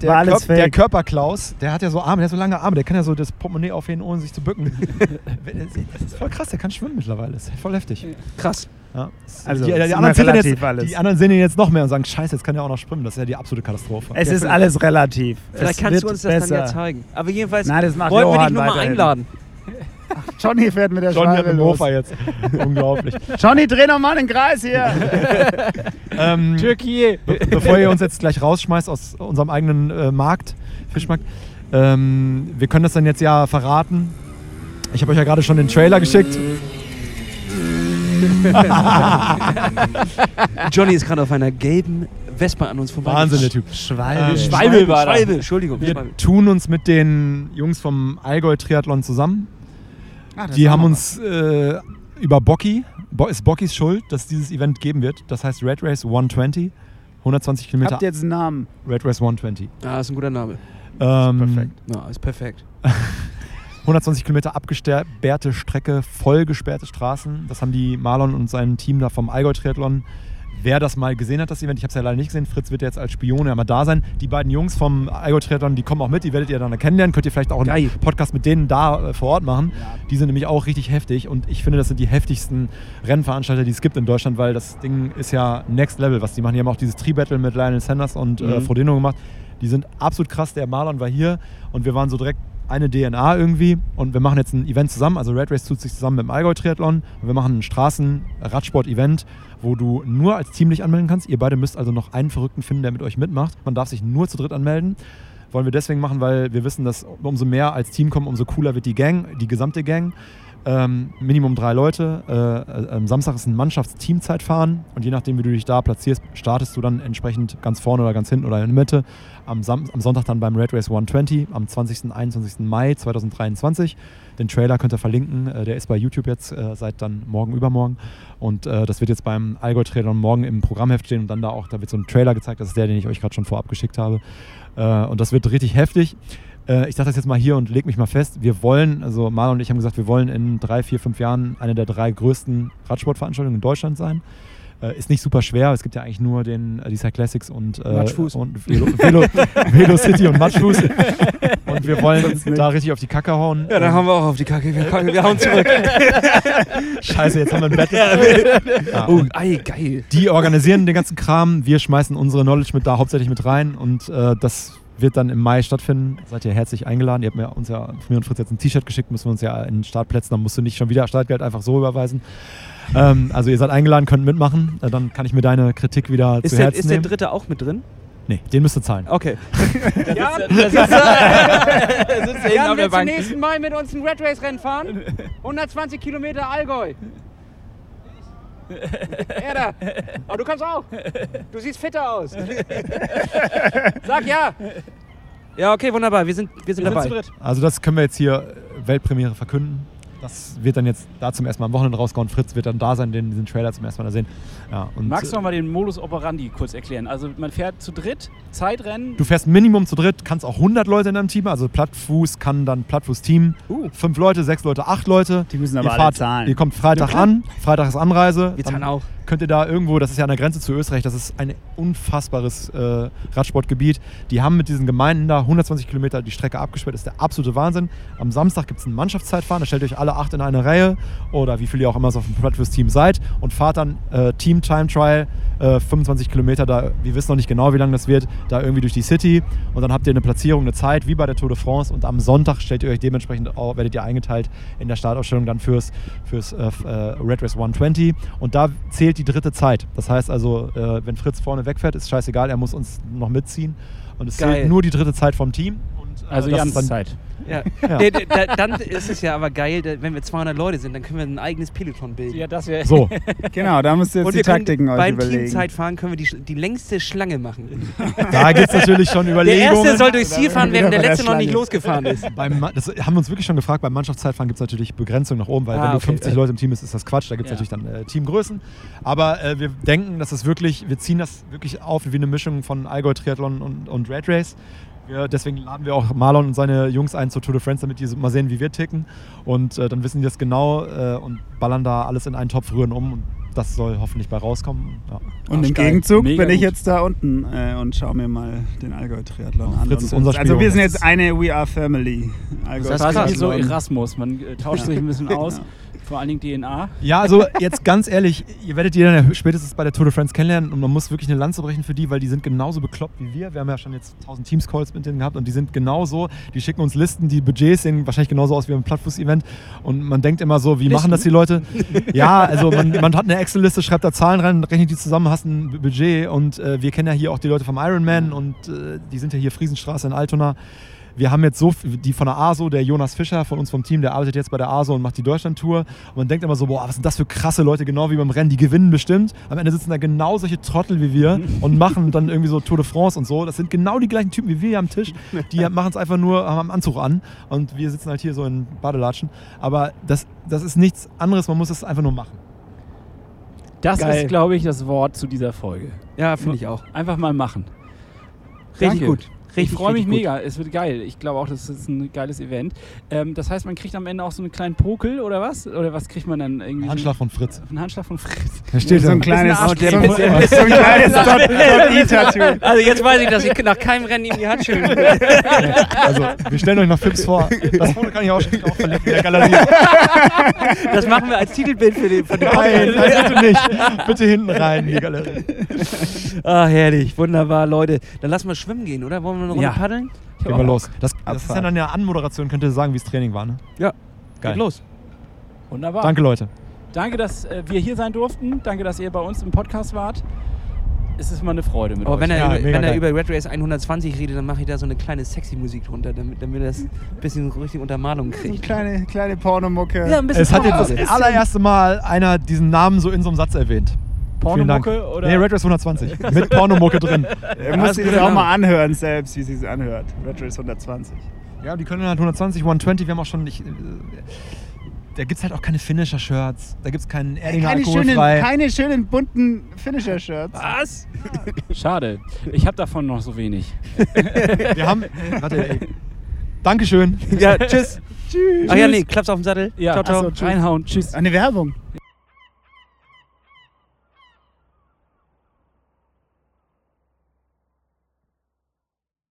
der, War alles Körp der fake. Körperklaus, der hat ja so Arme, der hat so lange Arme, der kann ja so das Portemonnaie aufheben, ohne sich zu bücken. das ist voll krass, der kann schwimmen mittlerweile. Das ist voll heftig. krass. Ja. Also, die, die, ist die, anderen jetzt, alles. die anderen sehen ihn jetzt noch mehr und sagen, scheiße, jetzt kann er auch noch schwimmen. Das ist ja die absolute Katastrophe. Es ist alles relativ. Vielleicht es kannst wird du uns das besser. dann ja zeigen. Aber jedenfalls Nein, das macht wir dich Johann nur mal weiterhin. einladen. Johnny fährt mit der Johnny Schwalbe los. Jetzt. Unglaublich. Johnny, dreh noch mal den Kreis hier. ähm, Türkei. be bevor ihr uns jetzt gleich rausschmeißt aus unserem eigenen äh, Markt, Fischmarkt, ähm, wir können das dann jetzt ja verraten. Ich habe euch ja gerade schon den Trailer geschickt. Johnny ist gerade auf einer gelben Vespa an uns vorbei. Wahnsinn, der Typ. Schwalbe. Ähm, Schwalbe war da. Schwalbe, Entschuldigung. Wir Schwalbe. tun uns mit den Jungs vom Allgäu Triathlon zusammen. Ah, das Die haben uns äh, über Bocky, Bo ist Bockys Schuld, dass es dieses Event geben wird. Das heißt Red Race 120. 120 was. Kilometer. Habt ihr jetzt einen Namen? Red Race 120. Ah, ist ein guter Name. Ähm, perfekt. Ja, ist perfekt. 120 Kilometer abgesperrte Strecke, voll gesperrte Straßen. Das haben die Marlon und sein Team da vom Allgäu Triathlon. Wer das mal gesehen hat, das Event, ich habe es ja leider nicht gesehen, Fritz wird ja jetzt als Spion ja mal da sein. Die beiden Jungs vom Allgäu Triathlon, die kommen auch mit, die werdet ihr dann kennenlernen. Könnt ihr vielleicht auch einen Geil. Podcast mit denen da äh, vor Ort machen. Die sind nämlich auch richtig heftig und ich finde, das sind die heftigsten Rennveranstalter, die es gibt in Deutschland, weil das Ding ist ja Next Level, was die machen. Die haben auch dieses Tri-Battle mit Lionel Sanders und äh, Mhm. Frodeno gemacht. Die sind absolut krass. Der Marlon war hier und wir waren so direkt eine DNA irgendwie und wir machen jetzt ein Event zusammen. Also Red Race tut sich zusammen mit dem Allgäu Triathlon und wir machen ein Straßen-Radsport-Event, wo du nur als Team dich anmelden kannst. Ihr beide müsst also noch einen Verrückten finden, der mit euch mitmacht. Man darf sich nur zu dritt anmelden. Wollen wir deswegen machen, weil wir wissen, dass umso mehr als Team kommen, umso cooler wird die Gang, die gesamte Gang. Ähm, Minimum drei Leute. Äh, äh, am Samstag ist ein Mannschafts-Teamzeitfahren und je nachdem, wie du dich da platzierst, startest du dann entsprechend ganz vorne oder ganz hinten oder in der Mitte. Am, Sam am Sonntag dann beim Red Race 120 am 20. und 21. Mai 2023. Den Trailer könnt ihr verlinken. Äh, der ist bei YouTube jetzt äh, seit dann morgen übermorgen. Und äh, das wird jetzt beim Allgäu Trailer morgen im Programmheft stehen und dann da auch, da wird so ein Trailer gezeigt. Das ist der, den ich euch gerade schon vorab geschickt habe. Äh, und das wird richtig heftig. Äh, ich sage das jetzt mal hier und leg mich mal fest. Wir wollen, also Marlon und ich haben gesagt, wir wollen in drei, vier, fünf Jahren eine der drei größten Radsportveranstaltungen in Deutschland sein. Äh, ist nicht super schwer. Es gibt ja eigentlich nur den äh, die Cyclassics und, äh, Matschfuß. und Velo, Velo, Velo City und Matschfuß. und wir wollen uns da richtig auf die Kacke hauen. Ja, dann haben wir auch auf die Kacke. Wir, wir hauen zurück. Scheiße, jetzt haben wir ein Bett. Ja, Oh, ey, geil. die organisieren den ganzen Kram. Wir schmeißen unsere Knowledge mit da hauptsächlich mit rein und äh, das wird dann im Mai stattfinden. Seid ihr herzlich eingeladen. Ihr habt mir uns ja von mir und Fritz jetzt ein T-Shirt geschickt, müssen wir uns ja in den Startplätzen, dann musst du nicht schon wieder Startgeld einfach so überweisen. Ähm, also ihr seid eingeladen, könnt mitmachen. Äh, dann kann ich mir deine Kritik wieder Ist zu der, Herzen ist der nehmen. dritte auch mit drin? nee, den müsst ihr zahlen. Okay. Ja, da sitzt Jan, der willst du nächsten Mal mit uns ein Red Race Rennen fahren? 120 Kilometer Allgäu. Er da. Aber du kommst auch. Du siehst fitter aus. Sag ja. Ja, okay, wunderbar. Wir sind, wir sind Wir sind dabei. zu dritt. Also das können wir jetzt hier Weltpremiere verkünden. Das wird dann jetzt da zum ersten Mal am Wochenende rauskommen. Fritz wird dann da sein, den diesen Trailer zum ersten Mal da sehen. Ja, und, Magst du äh, noch mal den Modus operandi kurz erklären? Also man fährt zu dritt, Zeitrennen. Du fährst Minimum zu dritt, kannst auch 100 Leute in deinem Team, also Plattfuß kann dann Plattfuß-Team, Uh. fünf Leute, sechs Leute, acht Leute. Die müssen aber ihr alle zahlen. Ihr kommt Freitag an, Freitag ist Anreise. Wir dann zahlen auch. Könnt ihr da irgendwo, das ist ja an der Grenze zu Österreich, das ist ein unfassbares äh, Radsportgebiet. Die haben mit diesen Gemeinden da 120 Kilometer die Strecke abgesperrt, das ist der absolute Wahnsinn. Am Samstag gibt es ein Mannschaftszeitfahren, da stellt ihr euch alle acht in eine Reihe oder wie viele ihr auch immer so auf dem Plattfuß-Team seid und fahrt dann äh, Team Time Trial äh, 25 Kilometer da, wir wissen noch nicht genau, wie lang das wird, da irgendwie durch die City. Und dann habt ihr eine Platzierung, eine Zeit, wie bei der Tour de France. Und am Sonntag stellt ihr euch dementsprechend, auch, werdet ihr eingeteilt in der Startausstellung dann fürs, fürs äh, äh, Red Race 120 und da zählt die dritte Zeit. Das heißt also, äh, wenn Fritz vorne wegfährt, ist scheißegal, er muss uns noch mitziehen und es Geil. zählt nur die dritte Zeit vom Team. Also das Jans ist dann- Zeit. Ja. Ja. Nee, da, dann ist es ja aber geil, da- wenn wir 200 Leute sind, dann können wir ein eigenes Peloton bilden. Ja, das wäre. So, Genau, da müsst ihr jetzt Und die Taktiken euch beim überlegen. Teamzeitfahren können wir die, die längste Schlange machen. da gibt es natürlich schon Der Überlegungen. erste soll durchs Ziel fahren, während der der letzte noch nicht Schlange. losgefahren ist. Beim, das haben wir uns wirklich schon gefragt, beim Mannschaftszeitfahren gibt es natürlich Begrenzungen nach oben, weil Ah, wenn du okay. 50 Ja. Leute im Team bist, ist das Quatsch. Da gibt es Ja. natürlich dann äh, Teamgrößen. Aber äh, wir denken, dass es wirklich, wir ziehen das wirklich auf wie eine Mischung von Allgäu Triathlon und, und Red Race. Wir, deswegen laden wir auch Marlon und seine Jungs ein zur Tour de France, damit die mal sehen, wie wir ticken. Und äh, dann wissen die das genau äh, und ballern da alles in einen Topf, rühren um. Und das soll hoffentlich bei rauskommen. Ja. Und im Arschgeil. Gegenzug Mega bin ich gut. jetzt da unten äh, und schau mir mal den Allgäu-Triathlon Oh, an. Fritz ist unser also wir sind jetzt eine We Are Family. Allgäu Das ist quasi wie so. Erasmus. Man äh, tauscht sich ein bisschen aus. Ja. Vor allen Dingen DNA. Ja, also jetzt ganz ehrlich, ihr werdet die dann ja spätestens bei der Tour de France kennenlernen und man muss wirklich eine Lanze brechen für die, weil die sind genauso bekloppt wie wir. Wir haben ja schon jetzt 1000 Teams-Calls mit denen gehabt und die sind genauso, die schicken uns Listen, die Budgets sehen wahrscheinlich genauso aus wie beim Plattfuß-Event und man denkt immer so, wie machen das die Leute? Ja, also man, man hat eine Excel-Liste, schreibt da Zahlen rein, rechnet die zusammen, hast ein Budget und äh, wir kennen ja hier auch die Leute vom Ironman und äh, die sind ja hier Friesenstraße in Altona. Wir haben jetzt so, die von der ASO, der Jonas Fischer von uns vom Team, der arbeitet jetzt bei der ASO und macht die Deutschland-Tour. Und man denkt immer so, boah, was sind das für krasse Leute, genau wie beim Rennen, die gewinnen bestimmt. Am Ende sitzen da genau solche Trottel wie wir und machen dann irgendwie so Tour de France und so. Das sind genau die gleichen Typen wie wir hier am Tisch. Die machen es einfach nur, haben einen Anzug an und wir sitzen halt hier so in Badelatschen. Aber das, das ist nichts anderes, man muss es einfach nur machen. Das Geil. ist, glaube ich, das Wort zu dieser Folge. Ja, finde ich auch. Einfach mal machen. Richtig Danke. gut. Richtig, ich freue mich gut. mega. Es wird geil. Ich glaube auch, das ist ein geiles Event. Ähm, das heißt, man kriegt am Ende auch so einen kleinen Pokel oder was? Oder was kriegt man dann irgendwie? Handschlag von Fritz. Ein Handschlag von Fritz. Da steht so ein kleines, so, ein- ein kleines Dot- Dot-E-Tattoo. Also jetzt weiß ich, dass ich nach keinem Rennen ihm die Hand schütteln will. Also, wir stellen euch noch Fips vor. Das Foto kann ich auch, auch verlinken in der Galerie. Das machen wir als Titelbild für den, für den Nein, Podcast. nein, bitte nicht. Bitte hinten rein in die Galerie. Ah, herrlich. Wunderbar, Leute. Dann lass mal schwimmen gehen, oder? Wollen wir eine Runde Ja. paddeln? Gehen wir los. Das, das ist ja dann ja Anmoderation, könnt ihr sagen, wie das Training war, ne? Ja. Geil. Geht los. Wunderbar. Danke, Leute. Danke, dass äh, wir hier sein durften. Danke, dass ihr bei uns im Podcast wart. Es ist immer eine Freude mit Aber euch. wenn er, Ja, über, wenn er über Red Race 120 redet, dann mache ich da so eine kleine sexy Musik drunter, damit, damit das ein bisschen richtig Untermalung So eine kriegt. kleine, kleine Pornomucke. Ja, ein bisschen Es hat jetzt das allererste Mal einer diesen Namen so in so einem Satz erwähnt. Pornomucke oder? Nee, Red Race 120. Mit Pornomucke drin. Muss ist sich ein das auch mal anhören selbst, wie sie es anhört. Red Race 120. Ja, die können halt 120, 120. Wir haben auch schon. Ich, äh, da gibt es halt auch keine Finisher-Shirts. Da gibt es keinen Erdinger Keine schönen, keine schönen bunten Finisher-Shirts. Was? Schade. Ich habe davon noch so wenig. Wir haben. Warte, ey. Dankeschön. Ja, tschüss. Tschüss. Ach ja, nee, klapp's auf den Sattel. Ja, ciao, ciao. So, tschüss. Reinhauen. Tschüss. Eine Werbung.